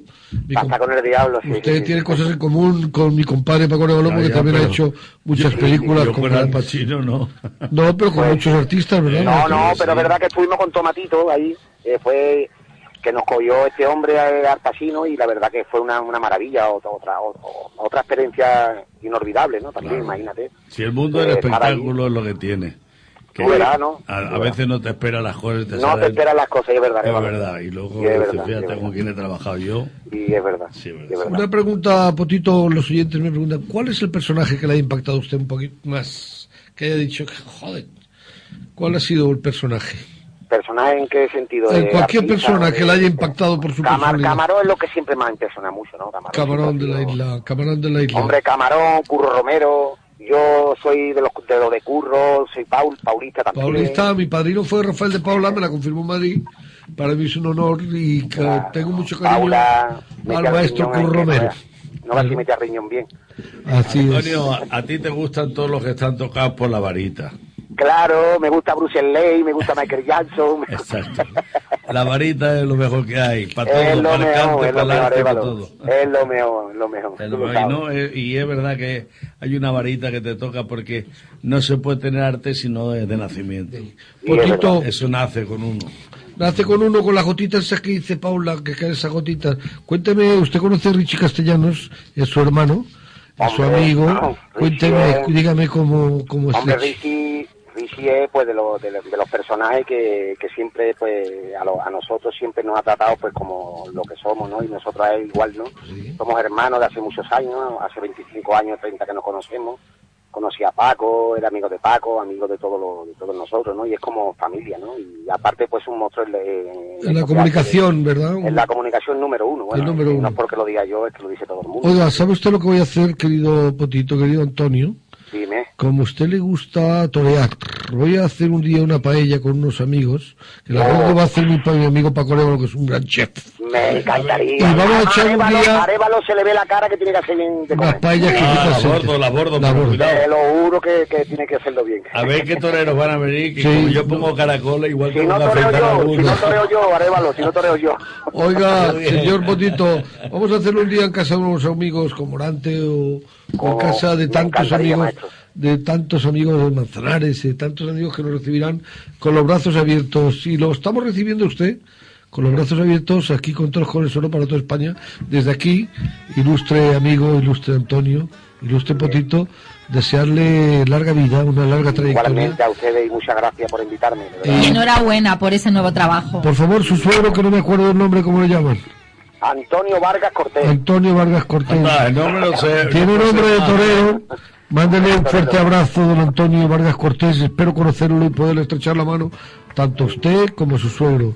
Pactar con el diablo sí, Usted sí, sí. tiene cosas en común con mi compadre Paco Arevalo porque ya, también ha hecho muchas películas Yo con con Al Pacino, no. No, pero con Pues- muchos artistas, ¿verdad? No, no, pero es verdad que estuvimos con Tomatito ahí, eh, fue que nos cogió este hombre al Pacino y la verdad que fue una, una maravilla, otra, otra, otra, experiencia inolvidable, ¿no? También, imagínate. Si el mundo del Eh, espectáculo es lo que tiene. Que. A, veces no te esperas las cosas. Te No te esperas las cosas, y es verdad. Es verdad. Y luego Y es dices, verdad, fíjate es con quién he trabajado yo. Y es verdad. y es verdad. Una pregunta, Potito, los oyentes me preguntan, ¿cuál es el personaje que le ha impactado a usted un poquito más? Que haya dicho, joder, ¿cuál ha sido el personaje? ¿Personaje en qué sentido? En De cualquier artista, persona que le haya impactado por su Camar- personalidad. Camarón es lo que siempre me impresiona mucho, ¿no? Camarón. Camarón de la isla, camarón de la isla. Hombre, Camarón, Curro Romero. Yo soy de los de, los de Curro, soy Paul, Paulista también. Paulista, mi padrino fue Rafael de Paula, me la confirmó en Madrid. Para mí es un honor y que tengo mucho cariño Paula, al maestro Curro eh, Romero. No va a meter riñón bien. Así. Antonio, a ti te gustan todos los que están tocados por la varita. Claro, me gusta Bruce Lee, me gusta Michael Jackson. Exacto. La varita es lo mejor que hay. Para todo, es lo para el mejor, cante, es para lo el mejor, arte, para todo. Es lo mejor, lo mejor. Es lo mejor. y, sabes. no, eh, y es verdad que hay una varita que te toca porque no se puede tener arte si no es de nacimiento. Potito. Eso nace con uno. Nace con uno con las gotitas esas que dice Paula, que caen esas gotitas. Cuénteme, ¿usted conoce a Richie Castellanos? Es su hermano, es su amigo. Cuénteme, dígame cómo, cómo es Hombre, Richie. Richie, Richie es pues de, los de, los- de los personajes que, que siempre pues a, lo- a nosotros siempre nos ha tratado pues como lo que somos, ¿no? Y nosotros a él igual, ¿no? Somos hermanos de hace muchos años, ¿no? hace 25 años, 30 que nos conocemos. Conocí a Paco, era amigo de Paco, amigo de todos los- de todos nosotros, ¿no? Y es como familia, ¿no? Y aparte pues un monstruo en, en- En la comunicación, ¿verdad? en la comunicación número uno. Bueno, número y no uno. es porque lo diga yo, es que lo dice todo el mundo. Oiga, ¿sabe usted lo que voy a hacer, querido Potito, querido Antonio? Dime. Como a usted le gusta torear, voy a hacer un día una paella con unos amigos, que la que va a hacer mi, mi amigo Paco Arevalo, que es un gran chef. Me encantaría. Y vamos a echar un Arevalo- día- Arevalo se le ve la cara que tiene que hacer bien de comer. paellas que Ah, la bordo, la bordo, La bordo. cuidado. Te lo juro que, que tiene que hacerlo bien. A ver qué toreros van a venir, que Sí. como yo pongo caracoles, igual que Si no van a toreo yo, si no toreo yo, Arevalo, si no toreo yo. Oiga, señor Potito, vamos a hacerlo un día en casa de unos amigos como Morante o, en Oh, casa de tantos amigos, maestro. de tantos amigos de Manzanares, de tantos amigos que nos recibirán con los brazos abiertos. Y lo estamos recibiendo usted con los brazos abiertos aquí con todos con el solo para toda España. Desde aquí, ilustre amigo, ilustre Antonio, ilustre Potito, desearle larga vida, una larga trayectoria. Igualmente a ustedes y muchas gracias por invitarme. Y enhorabuena por ese nuevo trabajo. Por favor, su suegro, que no me acuerdo el nombre, ¿cómo le llaman? Antonio Vargas Cortés. Antonio Vargas Cortés. Ah, el nombre lo sé. Tiene no sé. nombre de torero. Mándele un fuerte abrazo, don Antonio Vargas Cortés. Espero conocerlo y poderle estrechar la mano, tanto a usted como a su suegro.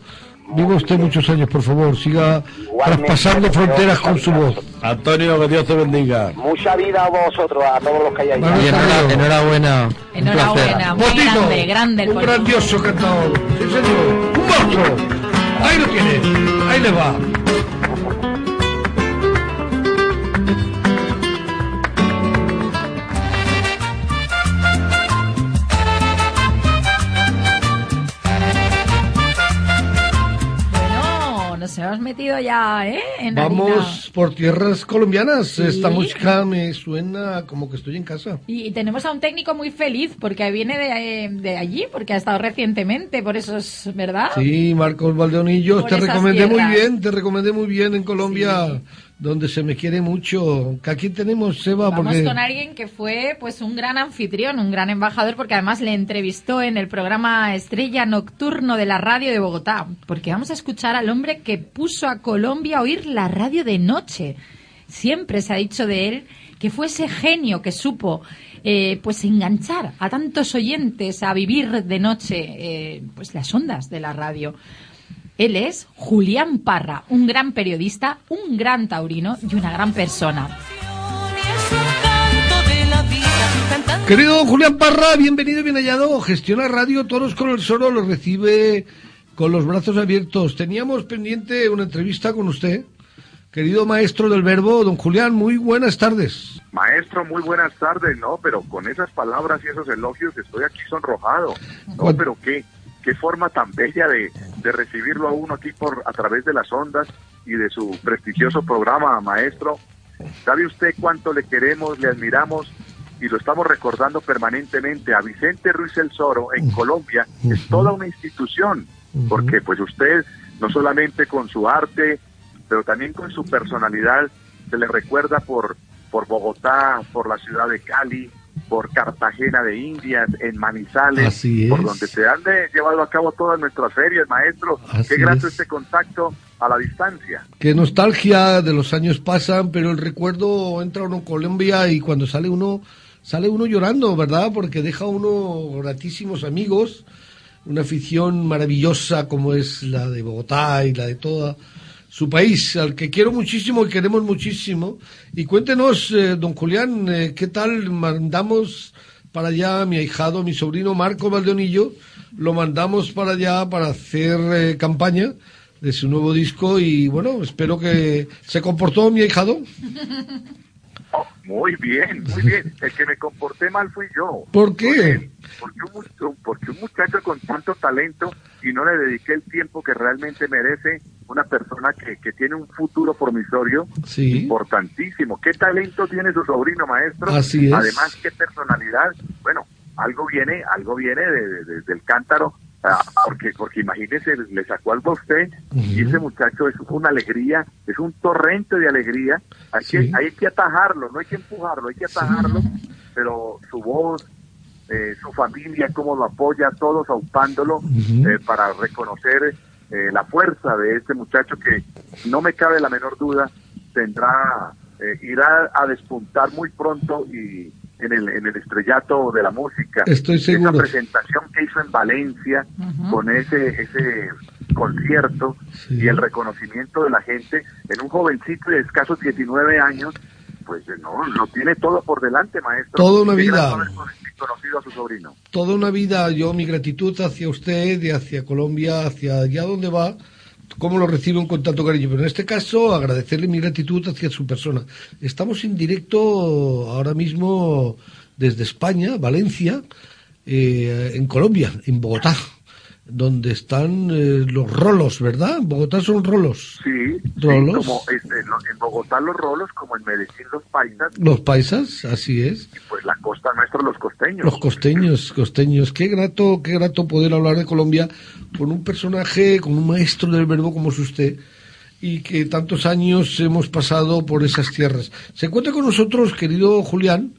Viva usted muchos años, por favor. Siga traspasando fronteras con su voz. Antonio, que Dios te bendiga. Mucha vida a vosotros, a todos los que hay ahí. Manuel Carrillo. Enhorabuena. Enhorabuena, muy grande, grande el Un grandioso cantador. Sí, señor. Un monstruo. Ahí lo tiene. Ahí le va. Metido ya, ¿eh? En. Vamos por tierras colombianas. Esta música me suena como que estoy en casa. Y, y tenemos a un técnico muy feliz porque viene de, eh, de allí, porque ha estado recientemente, por eso es verdad. Sí, Marcos Valdeonillo, Por te recomendé muy bien, te recomendé muy bien en Colombia, donde se me quiere mucho. Que aquí tenemos, Seba, Vamos porque... con alguien que fue pues un gran anfitrión, un gran embajador, porque además le entrevistó en el programa Estrella Nocturno de la radio de Bogotá. Porque vamos a escuchar al hombre que puso a Colombia a oír la radio de noche. Siempre se ha dicho de él que fue ese genio que supo eh, pues enganchar a tantos oyentes a vivir de noche eh, pues las ondas de la radio. Él es Julián Parra, un gran periodista, un gran taurino y una gran persona. Querido don Julián Parra, bienvenido y bien hallado. Gestiona Radio Toros con el Soro, lo recibe con los brazos abiertos. Teníamos pendiente una entrevista con usted. Querido maestro del verbo, don Julián, muy buenas tardes. Maestro, muy buenas tardes, ¿no? Pero con esas palabras y esos elogios estoy aquí sonrojado. No, ¿Cuál- pero qué, qué forma tan bella de, de recibirlo a uno aquí por a través de las ondas y de su prestigioso programa, maestro. ¿Sabe usted cuánto le queremos, le admiramos y lo estamos recordando permanentemente a Vicente Ruiz El Soro en Colombia? Es toda una institución, porque pues usted, no solamente con su arte, pero también con su personalidad, se le recuerda por, por Bogotá, por la ciudad de Cali, por Cartagena de Indias, en Manizales, por donde se han de- llevado a cabo todas nuestras ferias, maestro. Así Qué grato es. este contacto a la distancia. Qué nostalgia de los años pasan, pero el recuerdo entra uno en Colombia y cuando sale uno, sale uno llorando, ¿verdad? Porque deja uno gratísimos amigos, una afición maravillosa como es la de Bogotá y la de toda su país, al que quiero muchísimo y queremos muchísimo. Y cuéntenos, eh, don Julián, eh, ¿qué tal mandamos para allá a mi ahijado, mi sobrino Marco Valdeonillo? Lo mandamos para allá para hacer eh, campaña de su nuevo disco y bueno, espero que se comportó mi ahijado. Oh, muy bien, muy bien. El que me comporté mal fui yo. ¿Por qué? Porque un, mu- porque un muchacho con tanto talento y no le dediqué el tiempo que realmente merece una persona que, que tiene un futuro promisorio Sí. importantísimo. ¿Qué talento tiene su sobrino maestro? Así es. Además, qué personalidad. Bueno, algo viene, algo viene de- de- de- del cántaro. Ah, porque, porque imagínese, le sacó algo a usted y ese muchacho es una alegría, es un torrente de alegría. Hay, Sí. que, hay que atajarlo, no hay que empujarlo, hay que atajarlo. Pero su voz, eh, su familia, cómo lo apoya, todos aupándolo eh, para reconocer eh, la fuerza de este muchacho que no me cabe la menor duda tendrá eh, irá a despuntar muy pronto y en el, en el estrellato de la música. Estoy seguro. Esa presentación que hizo en Valencia con ese ese concierto y el reconocimiento de la gente en un jovencito de escasos 19 años, pues no, lo tiene todo por delante, maestro. Toda una vida. conocido a su sobrino. Toda una vida, yo mi gratitud hacia usted y hacia Colombia, hacia allá donde va, cómo lo reciben con tanto cariño. Pero en este caso, agradecerle mi gratitud hacia su persona. Estamos en directo ahora mismo desde España, Valencia, eh, en Colombia, en Bogotá, donde están eh, los rolos, ¿verdad? En Bogotá son rolos. Sí, sí, Rolos. como este, en Bogotá los rolos, como en Medellín los paisas, Los paisas, así es. pues la costa nuestra los costeños. Los costeños, costeños. Qué grato, qué grato poder hablar de Colombia con un personaje, con un maestro del verbo como es usted y que tantos años hemos pasado por esas tierras. Se encuentra con nosotros, querido Julián,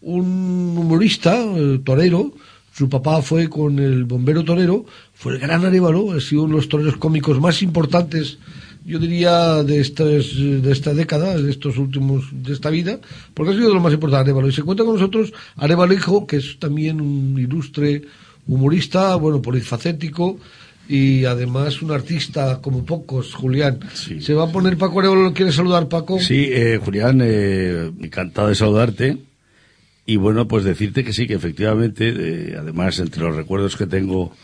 un humorista, eh, torero. Su papá fue con el bombero torero, fue el gran Arevalo, ha sido uno de los toreros cómicos más importantes, yo diría, de, estas, de esta década, de estos últimos, de esta vida, porque ha sido de lo más importante Arevalo. Y se encuentra con nosotros Arevalo Hijo, que es también un ilustre humorista, bueno, polifacético, y además un artista como pocos, Julián. Se va a poner Paco Arevalo, ¿lo quiere saludar Paco? Sí, eh, Julián, eh, encantado de saludarte. Y bueno, pues decirte que sí, que efectivamente, eh, además, entre los recuerdos que tengo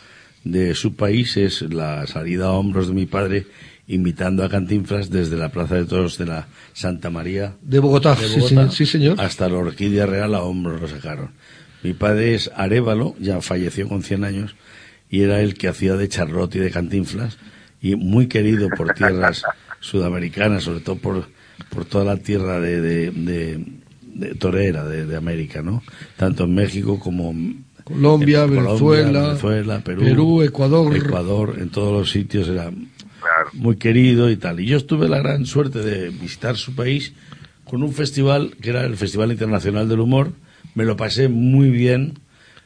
de su país es la salida a hombros de mi padre invitando a Cantinflas desde la Plaza de Toros de la Santa María De Bogotá, sí, señor, sí, señor. hasta la Orquídea Real a hombros lo sacaron. Mi padre es Arevalo, ya falleció con 100 años, y era el que hacía de charrot y de cantinflas, y muy querido por tierras sudamericanas, sobre todo por, por toda la tierra de, de, de- de torera de, de América, ¿no? Tanto en México como en Colombia, en Venezuela, Venezuela, Perú, Perú, Ecuador. Ecuador, en todos los sitios era muy querido y tal. Y yo tuve la gran suerte de visitar su país con un festival que era el Festival Internacional del Humor. Me lo pasé muy bien.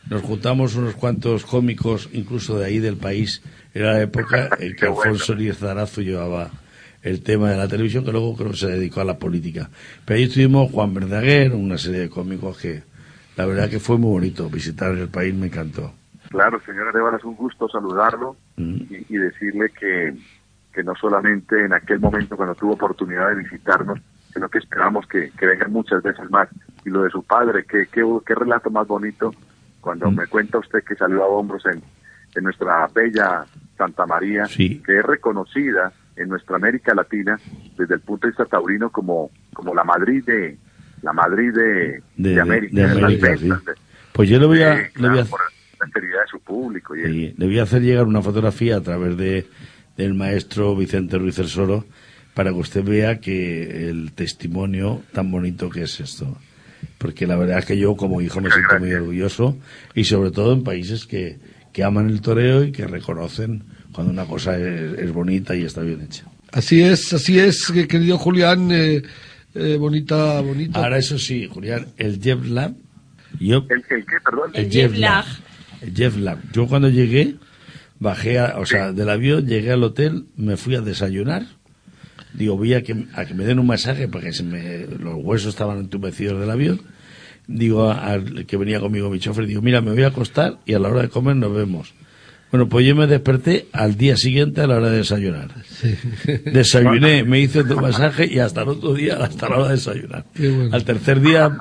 Nos juntamos unos cuantos cómicos, incluso de ahí del país. Era la época en que Alfonso Lizarazo llevaba el tema de la televisión, que luego creo que se dedicó a la política. Pero ahí estuvimos Juan Verdaguer, una serie de cómicos que la verdad que fue muy bonito visitar el país, me encantó. Claro, señor Arevalo, es un gusto saludarlo y, y decirle que, que no solamente en aquel momento cuando tuvo oportunidad de visitarnos, sino que esperamos que, que vengan muchas veces más. Y lo de su padre, qué, qué, qué relato más bonito cuando me cuenta usted que salió a hombros en, en nuestra bella Santa María, que es reconocida en nuestra América Latina desde el punto de vista taurino como, como la Madrid de la Madrid de, De, América, de las sí. Pues yo le voy a, Sí, le claro, voy a, por la enteridad de su público. Y Sí, le voy a hacer llegar una fotografía a través de del maestro Vicente Ruiz El Soro para que usted vea que el testimonio tan bonito que es esto. Porque la verdad es que yo como hijo me siento muy orgulloso y sobre todo en países que, que aman el toreo y que reconocen cuando una cosa es, es bonita y está bien hecha. Así es, así es, que- querido Julián, eh, eh, bonita, bonita. Ahora eso sí, Julián, el Jeff Lab Yo, ¿El, el qué, perdón? el jet lag. El jet lag. Yo cuando llegué, bajé, a- o sea, del avión, llegué al hotel, me fui a desayunar. Digo, voy a que, a que me den un masaje porque se me, los huesos estaban entumecidos del avión. Digo a- al que venía conmigo, mi chofer, digo, mira, me voy a acostar y a la hora de comer nos vemos. Bueno, pues yo me desperté al día siguiente a la hora de desayunar. Desayuné, me hice otro masaje y hasta el otro día, hasta la hora de desayunar. Bueno. Al tercer día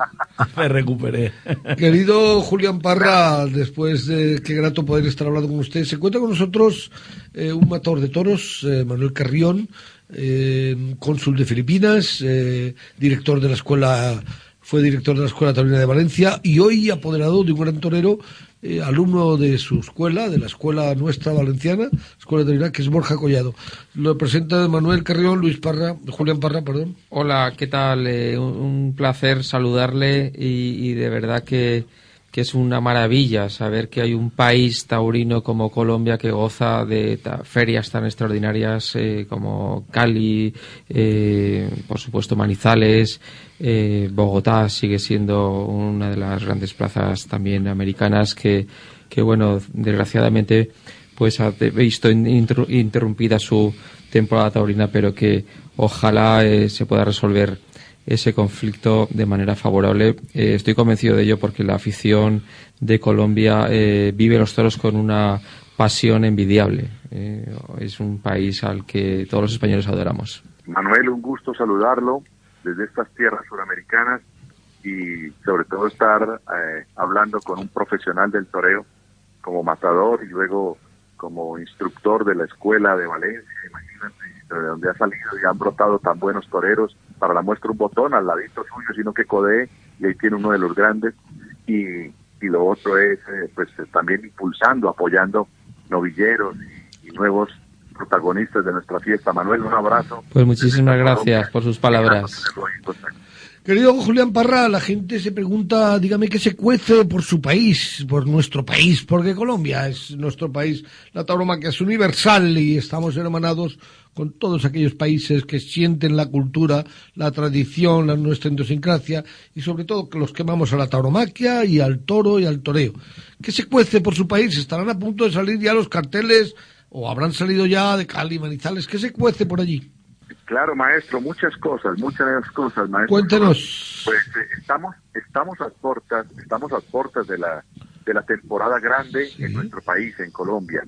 me recuperé. Querido Julián Parra, después de qué grato poder estar hablando con usted, se encuentra con nosotros eh, un matador de toros, eh, Manuel Carrión, eh, cónsul de Filipinas, eh, director de la escuela, fue director de la Escuela Taurina de Valencia y hoy apoderado de un gran torero, eh, alumno de su escuela, de la escuela nuestra valenciana, Escuela Taurina, que es Borja Collado. Lo presenta Manuel Carrión, Luis Parra, Julián Parra, perdón. Hola, ¿qué tal? Eh, un, un placer saludarle y, y de verdad que, que es una maravilla saber que hay un país taurino como Colombia que goza de ta- ferias tan extraordinarias eh, como Cali, eh, por supuesto Manizales, eh, Bogotá sigue siendo una de las grandes plazas también americanas que, que bueno, desgraciadamente pues ha visto in- interru- interrumpida su temporada taurina, pero que ojalá se pueda resolver ese conflicto de manera favorable. Eh, estoy convencido de ello porque la afición de Colombia eh, vive los toros con una pasión envidiable. Eh, es un país al que todos los españoles adoramos. Manuel, un gusto saludarlo desde estas tierras suramericanas y sobre todo estar eh, hablando con un profesional del toreo como matador y luego como instructor de la escuela de Valencia, imagínate, de donde ha salido y han brotado tan buenos toreros. Para la muestra un botón al ladito suyo, sino que codee y ahí tiene uno de los grandes. Y, y lo otro es eh, pues eh, también impulsando, apoyando novilleros y, y nuevos protagonistas de nuestra fiesta. Manuel, un abrazo. Pues muchísimas gracias por sus palabras. Querido Julián Parra, la gente se pregunta, dígame, ¿qué se cuece por su país, por nuestro país? Porque Colombia es nuestro país, la tauromaquia es universal y estamos hermanados con todos aquellos países que sienten la cultura, la tradición, la nuestra idiosincrasia y sobre todo que los quemamos a la tauromaquia y al toro y al toreo. ¿Qué se cuece por su país? ¿Estarán a punto de salir ya los carteles o habrán salido ya de Cali, Manizales? ¿Qué se cuece por allí? Claro, maestro, muchas cosas, muchas cosas, maestro. Cuéntenos. Pues eh, estamos, estamos a puertas, estamos a puertas de la, de la temporada grande en nuestro país, en Colombia.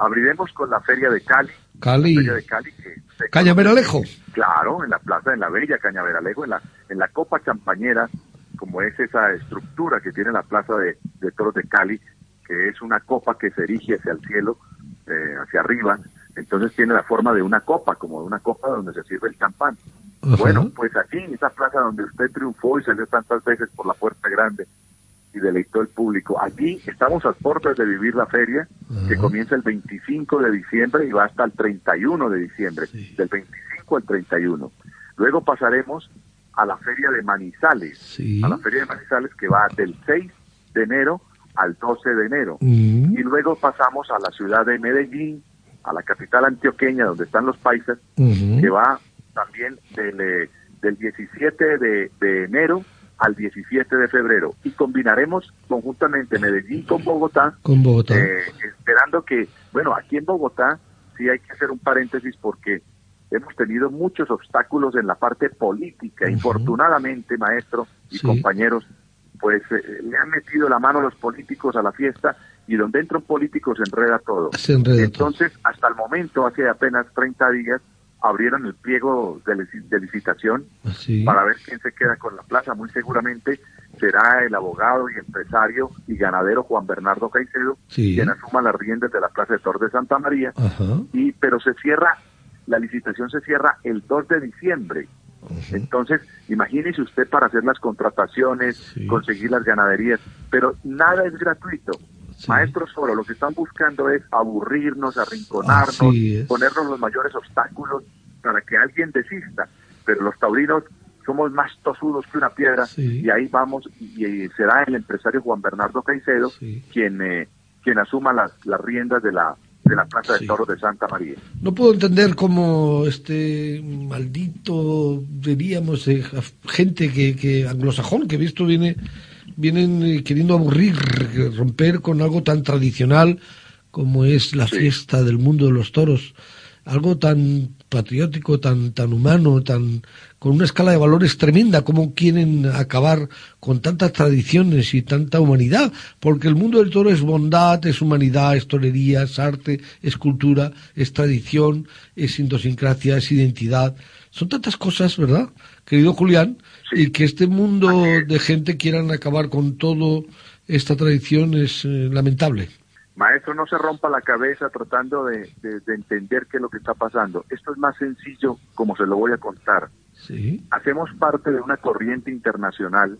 Abriremos con la feria de Cali. Cali. La feria de Cali que Cañaveralejo. Claro, en la plaza, en la bella Cañaveralejo, en la, en la Copa Champañera, como es esa estructura que tiene la plaza de, de Toros de Cali, que es una copa que se erige hacia el cielo, eh, hacia arriba, entonces tiene la forma de una copa, como de una copa donde se sirve el champán. Bueno, pues aquí, en esa plaza donde usted triunfó y salió tantas veces por la puerta grande y deleitó el público, allí estamos a puertas de vivir la feria, que comienza el 25 de diciembre y va hasta el 31 de diciembre, del 25 al 31. Luego pasaremos a la feria de Manizales, a la feria de Manizales que va del 6 de enero al 12 de enero. Y luego pasamos a la ciudad de Medellín, a la capital antioqueña donde están los paisas, que va también del, eh, del 17 de, de enero al 17 de febrero. Y combinaremos conjuntamente Medellín con Bogotá, Con Bogotá. eh, esperando que, bueno, aquí en Bogotá sí hay que hacer un paréntesis porque hemos tenido muchos obstáculos en la parte política. Infortunadamente, maestro y Sí. compañeros, pues eh, le han metido la mano a los políticos a la fiesta y donde entra un político se enreda todo. Se enreda Entonces, hasta el momento, hace apenas 30 días, abrieron el pliego de, lici- de licitación para ver quién se queda con la plaza. Muy seguramente será el abogado y empresario y ganadero Juan Bernardo Caicedo Sí. quien asuma las riendas de la Plaza de Tor de Santa María. Ajá. Y, pero se cierra, la licitación se cierra el 2 de diciembre. Entonces, imagínese usted para hacer las contrataciones, conseguir las ganaderías, pero nada es gratuito. Maestros solo lo que están buscando es aburrirnos, arrinconarnos, ponernos los mayores obstáculos para que alguien desista. Pero los taurinos somos más tosudos que una piedra y ahí vamos y, y será el empresario Juan Bernardo Caicedo quien eh, quien asuma las, las riendas de la de la Plaza de Toros de Santa María. No puedo entender cómo este maldito, diríamos, eh, gente que, que anglosajón, que visto viene vienen eh, queriendo aburrir, romper con algo tan tradicional como es la fiesta del mundo de los toros, algo tan patriótico, tan, tan humano, tan, con una escala de valores tremenda, como quieren acabar con tantas tradiciones y tanta humanidad, porque el mundo del toro es bondad, es humanidad, es torería, es arte, es cultura, es tradición, es idiosincrasia, es identidad. Son tantas cosas, ¿verdad, querido Julián? Y que este mundo de gente quieran acabar con todo esta tradición es eh, lamentable. Maestro, no se rompa la cabeza tratando de, de, entender qué es lo que está pasando. Esto es más sencillo como se lo voy a contar. Sí. Hacemos parte de una corriente internacional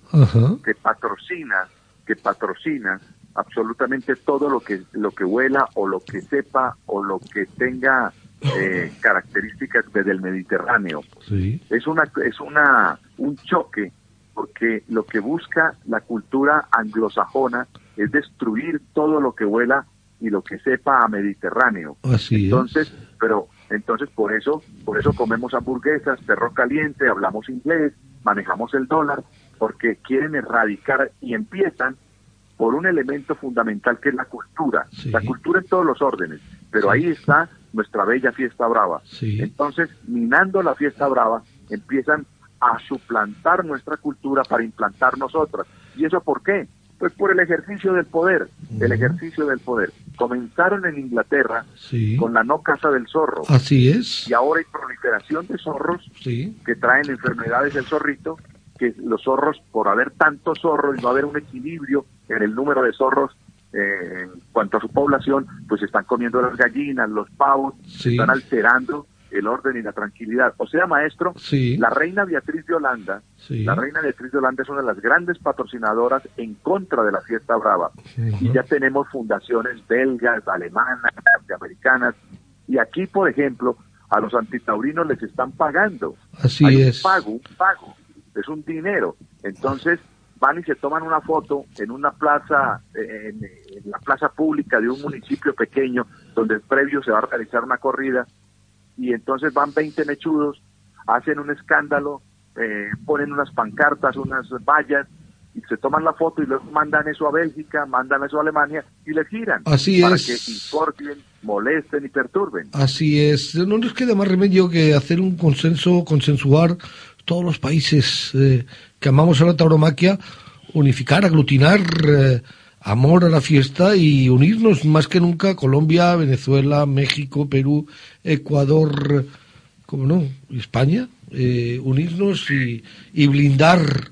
que patrocina, que patrocina absolutamente todo lo que lo que vuela o lo que sepa o lo que tenga eh, características del Mediterráneo. Sí. Es una es una un choque porque lo que busca la cultura anglosajona es destruir todo lo que vuela y lo que sepa a Mediterráneo. Así entonces, pero entonces por eso, por eso comemos hamburguesas, perro caliente, hablamos inglés, manejamos el dólar, porque quieren erradicar y empiezan por un elemento fundamental que es la cultura, la cultura en todos los órdenes, pero ahí está nuestra bella fiesta brava. Entonces, minando la fiesta brava, empiezan a suplantar nuestra cultura para implantar nosotras. ¿Y eso por qué? Pues por el ejercicio del poder, el ejercicio del poder. Comenzaron en Inglaterra con la no casa del zorro. Así es. Y ahora hay proliferación de zorros que traen enfermedades del zorrito, que los zorros, por haber tantos zorros y no haber un equilibrio en el número de zorros eh, en cuanto a su población, pues están comiendo las gallinas, los pavos, están alterando el orden y la tranquilidad. O sea, maestro, la reina Beatriz de Holanda, la reina Beatriz de Holanda es una de las grandes patrocinadoras en contra de la fiesta brava. Y ya tenemos fundaciones belgas, alemanas, americanas. Y aquí, por ejemplo, a los antitaurinos les están pagando. Así Hay es. Un pago, un pago. Es un dinero. Entonces, van y se toman una foto en una plaza, en, en la plaza pública de un municipio pequeño, donde el previo se va a realizar una corrida y entonces van 20 mechudos, hacen un escándalo, eh, ponen unas pancartas, unas vallas y se toman la foto y luego mandan eso a Bélgica, mandan eso a Alemania y les giran Así para es. que importen, molesten y perturben. Así es. No nos queda más remedio que hacer un consenso, consensuar todos los países eh, que amamos a la tauromaquia, unificar, aglutinar. Eh, amor a la fiesta y unirnos más que nunca Colombia, Venezuela, México, Perú, Ecuador, ¿cómo no? España, eh, unirnos y, y blindar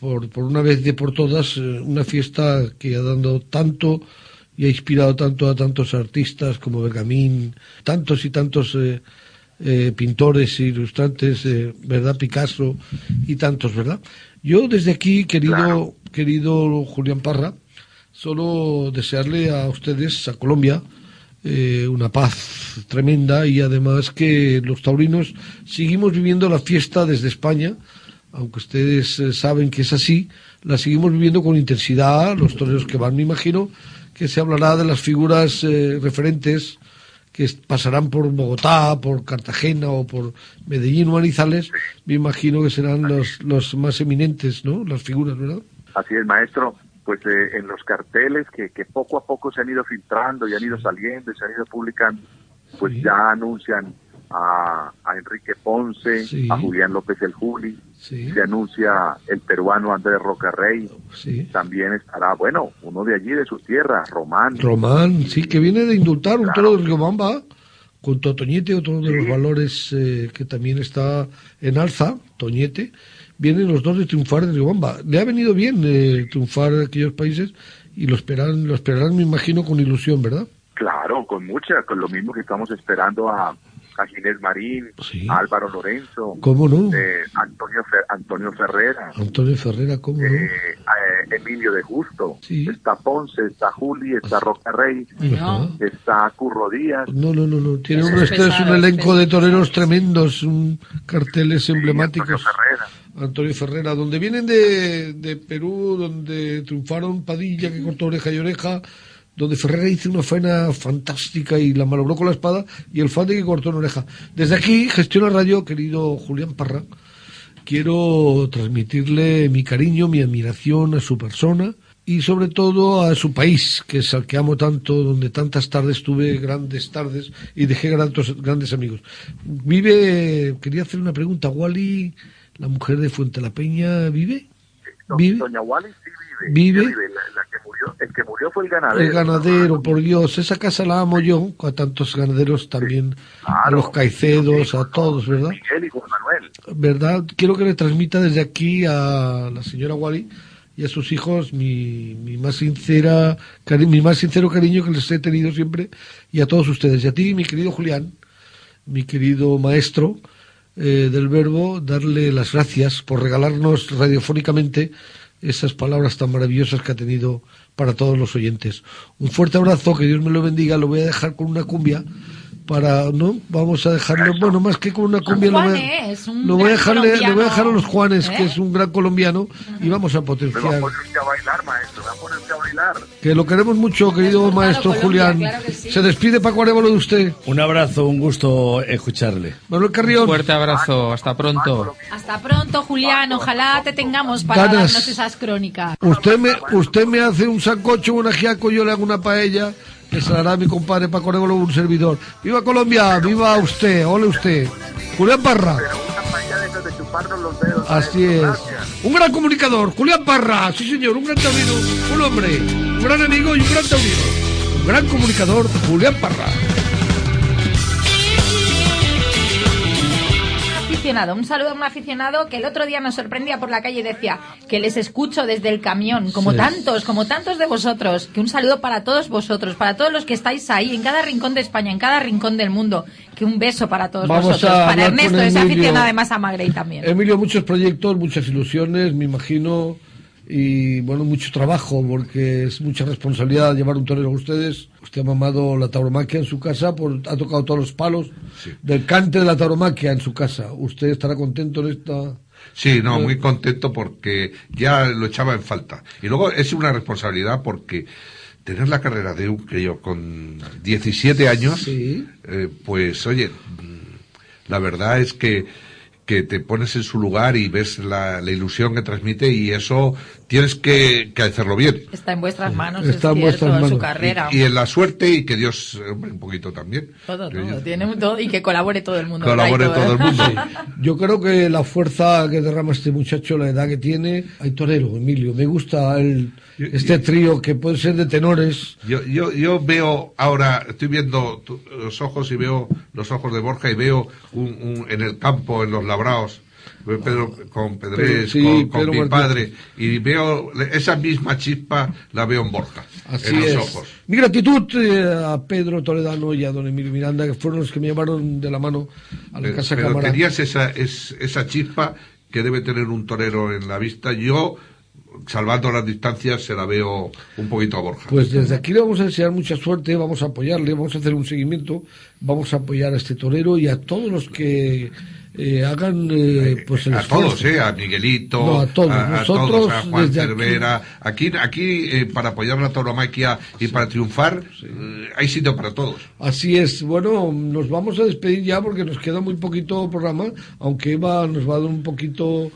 por, por, una vez de por todas eh, una fiesta que ha dado tanto y ha inspirado tanto a tantos artistas como Bergamín, tantos y tantos eh, eh, pintores, ilustrantes, eh, ¿verdad? Picasso y tantos, ¿verdad? Yo desde aquí, querido, Claro. querido Julián Parra, solo desearle a ustedes, a Colombia, eh, una paz tremenda y además que los taurinos seguimos viviendo la fiesta desde España, aunque ustedes eh, saben que es así, la seguimos viviendo con intensidad, los toreros que van, me imagino que se hablará de las figuras eh, referentes que pasarán por Bogotá, por Cartagena o por Medellín o Manizales, me imagino que serán los, los más eminentes, ¿no? Las figuras, ¿verdad? Así es, maestro. Pues eh, en los carteles que, que poco a poco se han ido filtrando y han ido saliendo y se han ido publicando, pues ya anuncian a, a Enrique Ponce, Sí. a Julián López el Juli, Sí. se anuncia el peruano Andrés Rocarrey, también estará, bueno, uno de allí, de su tierra, Román. Román, sí, que viene de indultar un toro de Riobamba con Toñete, otro de los valores eh, que también está en alza, Toñete. Vienen los dos de triunfar de Riobamba. Le ha venido bien eh, triunfar en aquellos países y lo esperan, lo esperarán, me imagino, con ilusión, ¿verdad? Claro, con mucha, con lo mismo que estamos esperando a, a Ginés Marín, a Álvaro Lorenzo, ¿Cómo no? eh, Antonio, Fer- Antonio Ferrera, Antonio Ferrera, ¿cómo no? eh, eh, Emilio de Justo, está Ponce, está Juli, está Roca Rey, Ajá. está Curro Díaz. No, no, no, no. Tiene Eso un, es este es un elenco es de toreros tremendos, un, carteles emblemáticos. Antonio Ferrera. Antonio Ferrera, donde vienen de, de Perú, donde triunfaron Padilla, que cortó oreja y oreja, donde Ferrera hizo una faena fantástica y la malogró con la espada, y el Fante que cortó una oreja. Desde aquí, gestiona radio, querido Julián Parra, quiero transmitirle mi cariño, mi admiración a su persona y sobre todo a su país, que es al que amo tanto, donde tantas tardes tuve grandes tardes y dejé grandes, grandes amigos. Vive, quería hacer una pregunta, Wally, la mujer de Fuente la Peña, ¿vive? ¿Vive? Doña Wally sí ¿Vive? vive. La, la que murió, el que murió fue el ganadero. El ganadero, por Dios, esa casa la amo yo, a tantos ganaderos también, a los caicedos, a todos, ¿verdad? Miguel y Juan Manuel. ¿Verdad? Quiero que le transmita desde aquí a la señora Wally y a sus hijos mi, mi más sincera cari- mi más sincero cariño que les he tenido siempre y a todos ustedes y a ti mi querido Julián mi querido maestro eh, del verbo darle las gracias por regalarnos radiofónicamente esas palabras tan maravillosas que ha tenido para todos los oyentes. Un fuerte abrazo que Dios me lo bendiga. Lo voy a dejar con una cumbia para no vamos a dejarlo bueno más que con una cumbia lo voy a- Juanes, un lo voy a dejarle, le voy a dejar a los Juanes, que ¿Eh? es un gran colombiano, y vamos a Me va a potenciar. bailar, maestro. Va a bailar. Que lo queremos mucho, querido maestro Colombia, Julián. claro que sí. Se despide Paco Arevalo de usted. Un abrazo, un gusto escucharle. Manuel Carrión. Fuerte abrazo, hasta pronto. Hasta pronto, Julián. Ojalá te tengamos para Ganas. darnos esas crónicas. Usted me, usted me hace un sancocho, un ajiaco, yo le hago una paella, hará mi compadre Paco Arevalo, un servidor. ¡Viva Colombia! ¡Viva usted! ¡Ole usted! Julián Parra. Así es. Un gran comunicador, Julián Parra, sí señor, un gran taurino, un hombre, un gran amigo y un gran taurino. Un gran comunicador, Julián Parra. Aficionado, un saludo a un aficionado que el otro día nos sorprendía por la calle y decía que les escucho desde el camión, como Sí. tantos, como tantos de vosotros, que un saludo para todos vosotros, para todos los que estáis ahí, en cada rincón de España, en cada rincón del mundo, que un beso para todos Vamos vosotros, para Ernesto, ese Emilio. aficionado además a Magrey también. Emilio, muchos proyectos, muchas ilusiones, me imagino, y bueno, mucho trabajo, porque es mucha responsabilidad llevar un torero a ustedes. Usted ha mamado la tauromaquia en su casa, por, ha tocado todos los palos del cante de la tauromaquia en su casa. ¿Usted estará contento en esta...? Sí, no, muy contento porque ya lo echaba en falta. Y luego es una responsabilidad porque tener la carrera de un crío con 17 años, eh, pues oye, la verdad es que, que te pones en su lugar y ves la, la ilusión que transmite y eso tienes que, que hacerlo bien. Está en vuestras manos, Está en es vuestras cierto, su manos. carrera. Y, y en la suerte y que Dios, hombre, un poquito también. todo, todo, yo- tiene un todo y que colabore todo el mundo. Colabore Raito, todo el mundo. Yo creo que la fuerza que derrama este muchacho, la edad que tiene, hay torero, Emilio. Me gusta el, este trío que puede ser de tenores. Yo, yo, yo veo ahora, estoy viendo tu- los ojos y veo los ojos de Borja y veo un, un- en el campo, en los labrados, Pedro, con Pedrés, sí, con, mi padre, y veo esa misma chispa, la veo en Borja, Así en los es. ojos. Mi gratitud eh, a Pedro Toledano y a don Emilio Miranda, que fueron los que me llevaron de la mano a la Pero, Casa pero Cámara. tenías esa, es- esa chispa que debe tener un torero en la vista. Yo, salvando las distancias, se la veo un poquito a Borja. Pues desde aquí le vamos a desear mucha suerte, vamos a apoyarle, vamos a hacer un seguimiento, vamos a apoyar a este torero y a todos los que eh, hagan pues el a esfuerzo. todos, ¿eh? A Miguelito, No, a todos. a, a todos, a Juan Cervera. Aquí, aquí, eh, para apoyar la tauromaquia y para triunfar, eh, hay sitio para todos. Así es. Bueno, nos vamos a despedir ya porque nos queda muy poquito programa, aunque Eva nos va a dar un poquito...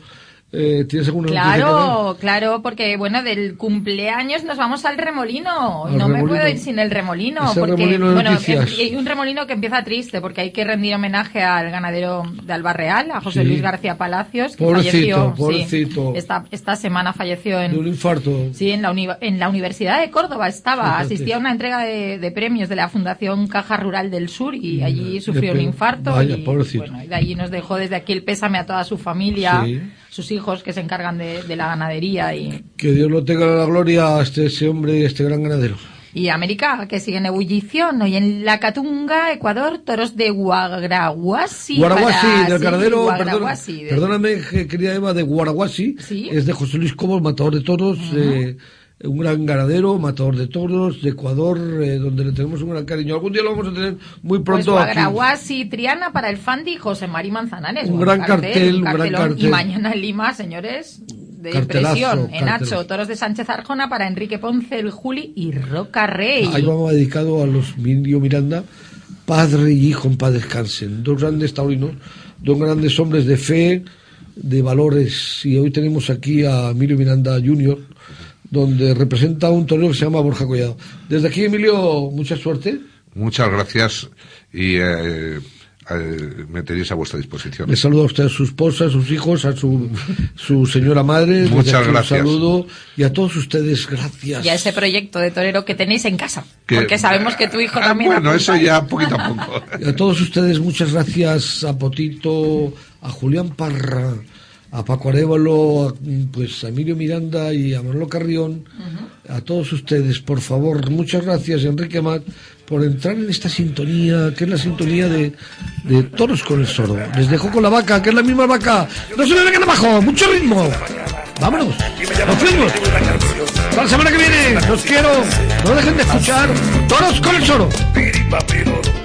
Eh, ¿Tienes alguna? Claro, claro, porque bueno, del cumpleaños nos vamos al remolino. Al no me puedo ir sin el remolino. Ese porque, remolino bueno, hay un remolino que empieza triste porque hay que rendir homenaje al ganadero de Albarreal, a José Sí. Luis García Palacios, que Pobrecito, falleció. sí, esta, esta semana falleció en, De un infarto. Sí, en la, uni- en la Universidad de Córdoba estaba. Fíjate. Asistía a una entrega de, de premios de la Fundación Caja Rural del Sur y allí sufrió un infarto. vaya, y, pobrecito. bueno, y de allí nos dejó desde aquí el pésame a toda su familia, Sí. Sus hijos que se encargan de, de la ganadería y, Que Dios lo tenga en la gloria a este, ese hombre, este gran ganadero. y América, que sigue en ebullición. Hoy en La Catunga, Ecuador, toros de Guaraguasi. Guaraguasi, para- del sí, de- perdóname, que- querida Eva, de Guaraguasi, es de José Luis Cobos, matador de toros, eh, un gran ganadero, matador de toros, de Ecuador, eh, donde le tenemos un gran cariño. Algún día lo vamos a tener muy Pues pronto aquí. Guaraguasi, Triana para el Fandi José Mari Manzanares. Un gran cartel, un gran cartelón. cartel. Y mañana en Lima, señores, de impresión. En. Hacho, toros de Sánchez Arjona para Enrique Ponce, el Juli y Roca Rey. Ahí vamos dedicado a los Mirio Miranda, padre y hijo en paz descansen. Dos grandes taurinos, dos grandes hombres de fe, de valores. Y hoy tenemos aquí a Emilio Miranda Jr., donde representa un torero que se llama Borja Collado. Desde aquí, Emilio, mucha suerte. Muchas gracias y eh, eh, me tenéis a vuestra disposición. Le saludo a usted, a su esposa, a sus hijos, a su, su señora madre. Muchas aquí un gracias. saludo y a todos ustedes, gracias. Y a ese proyecto de torero que tenéis en casa. Que- porque sabemos que tu hijo Ah, también. bueno, eso ya poquito a poco. Y a todos ustedes, muchas gracias a Potito, a Julián Parra, a Paco Arevalo, a, pues a Emilio Miranda y a Manolo Carrión. A todos ustedes, por favor, muchas gracias, Enrique Amat, por entrar en esta sintonía, que es la sintonía de, de Toros con el Soro. Les dejo con la vaca, que es la misma vaca. No se me vengan abajo, mucho ritmo. Vámonos, nos fuimos. Hasta la semana que viene, los quiero. No dejen de escuchar Toros con el piroro.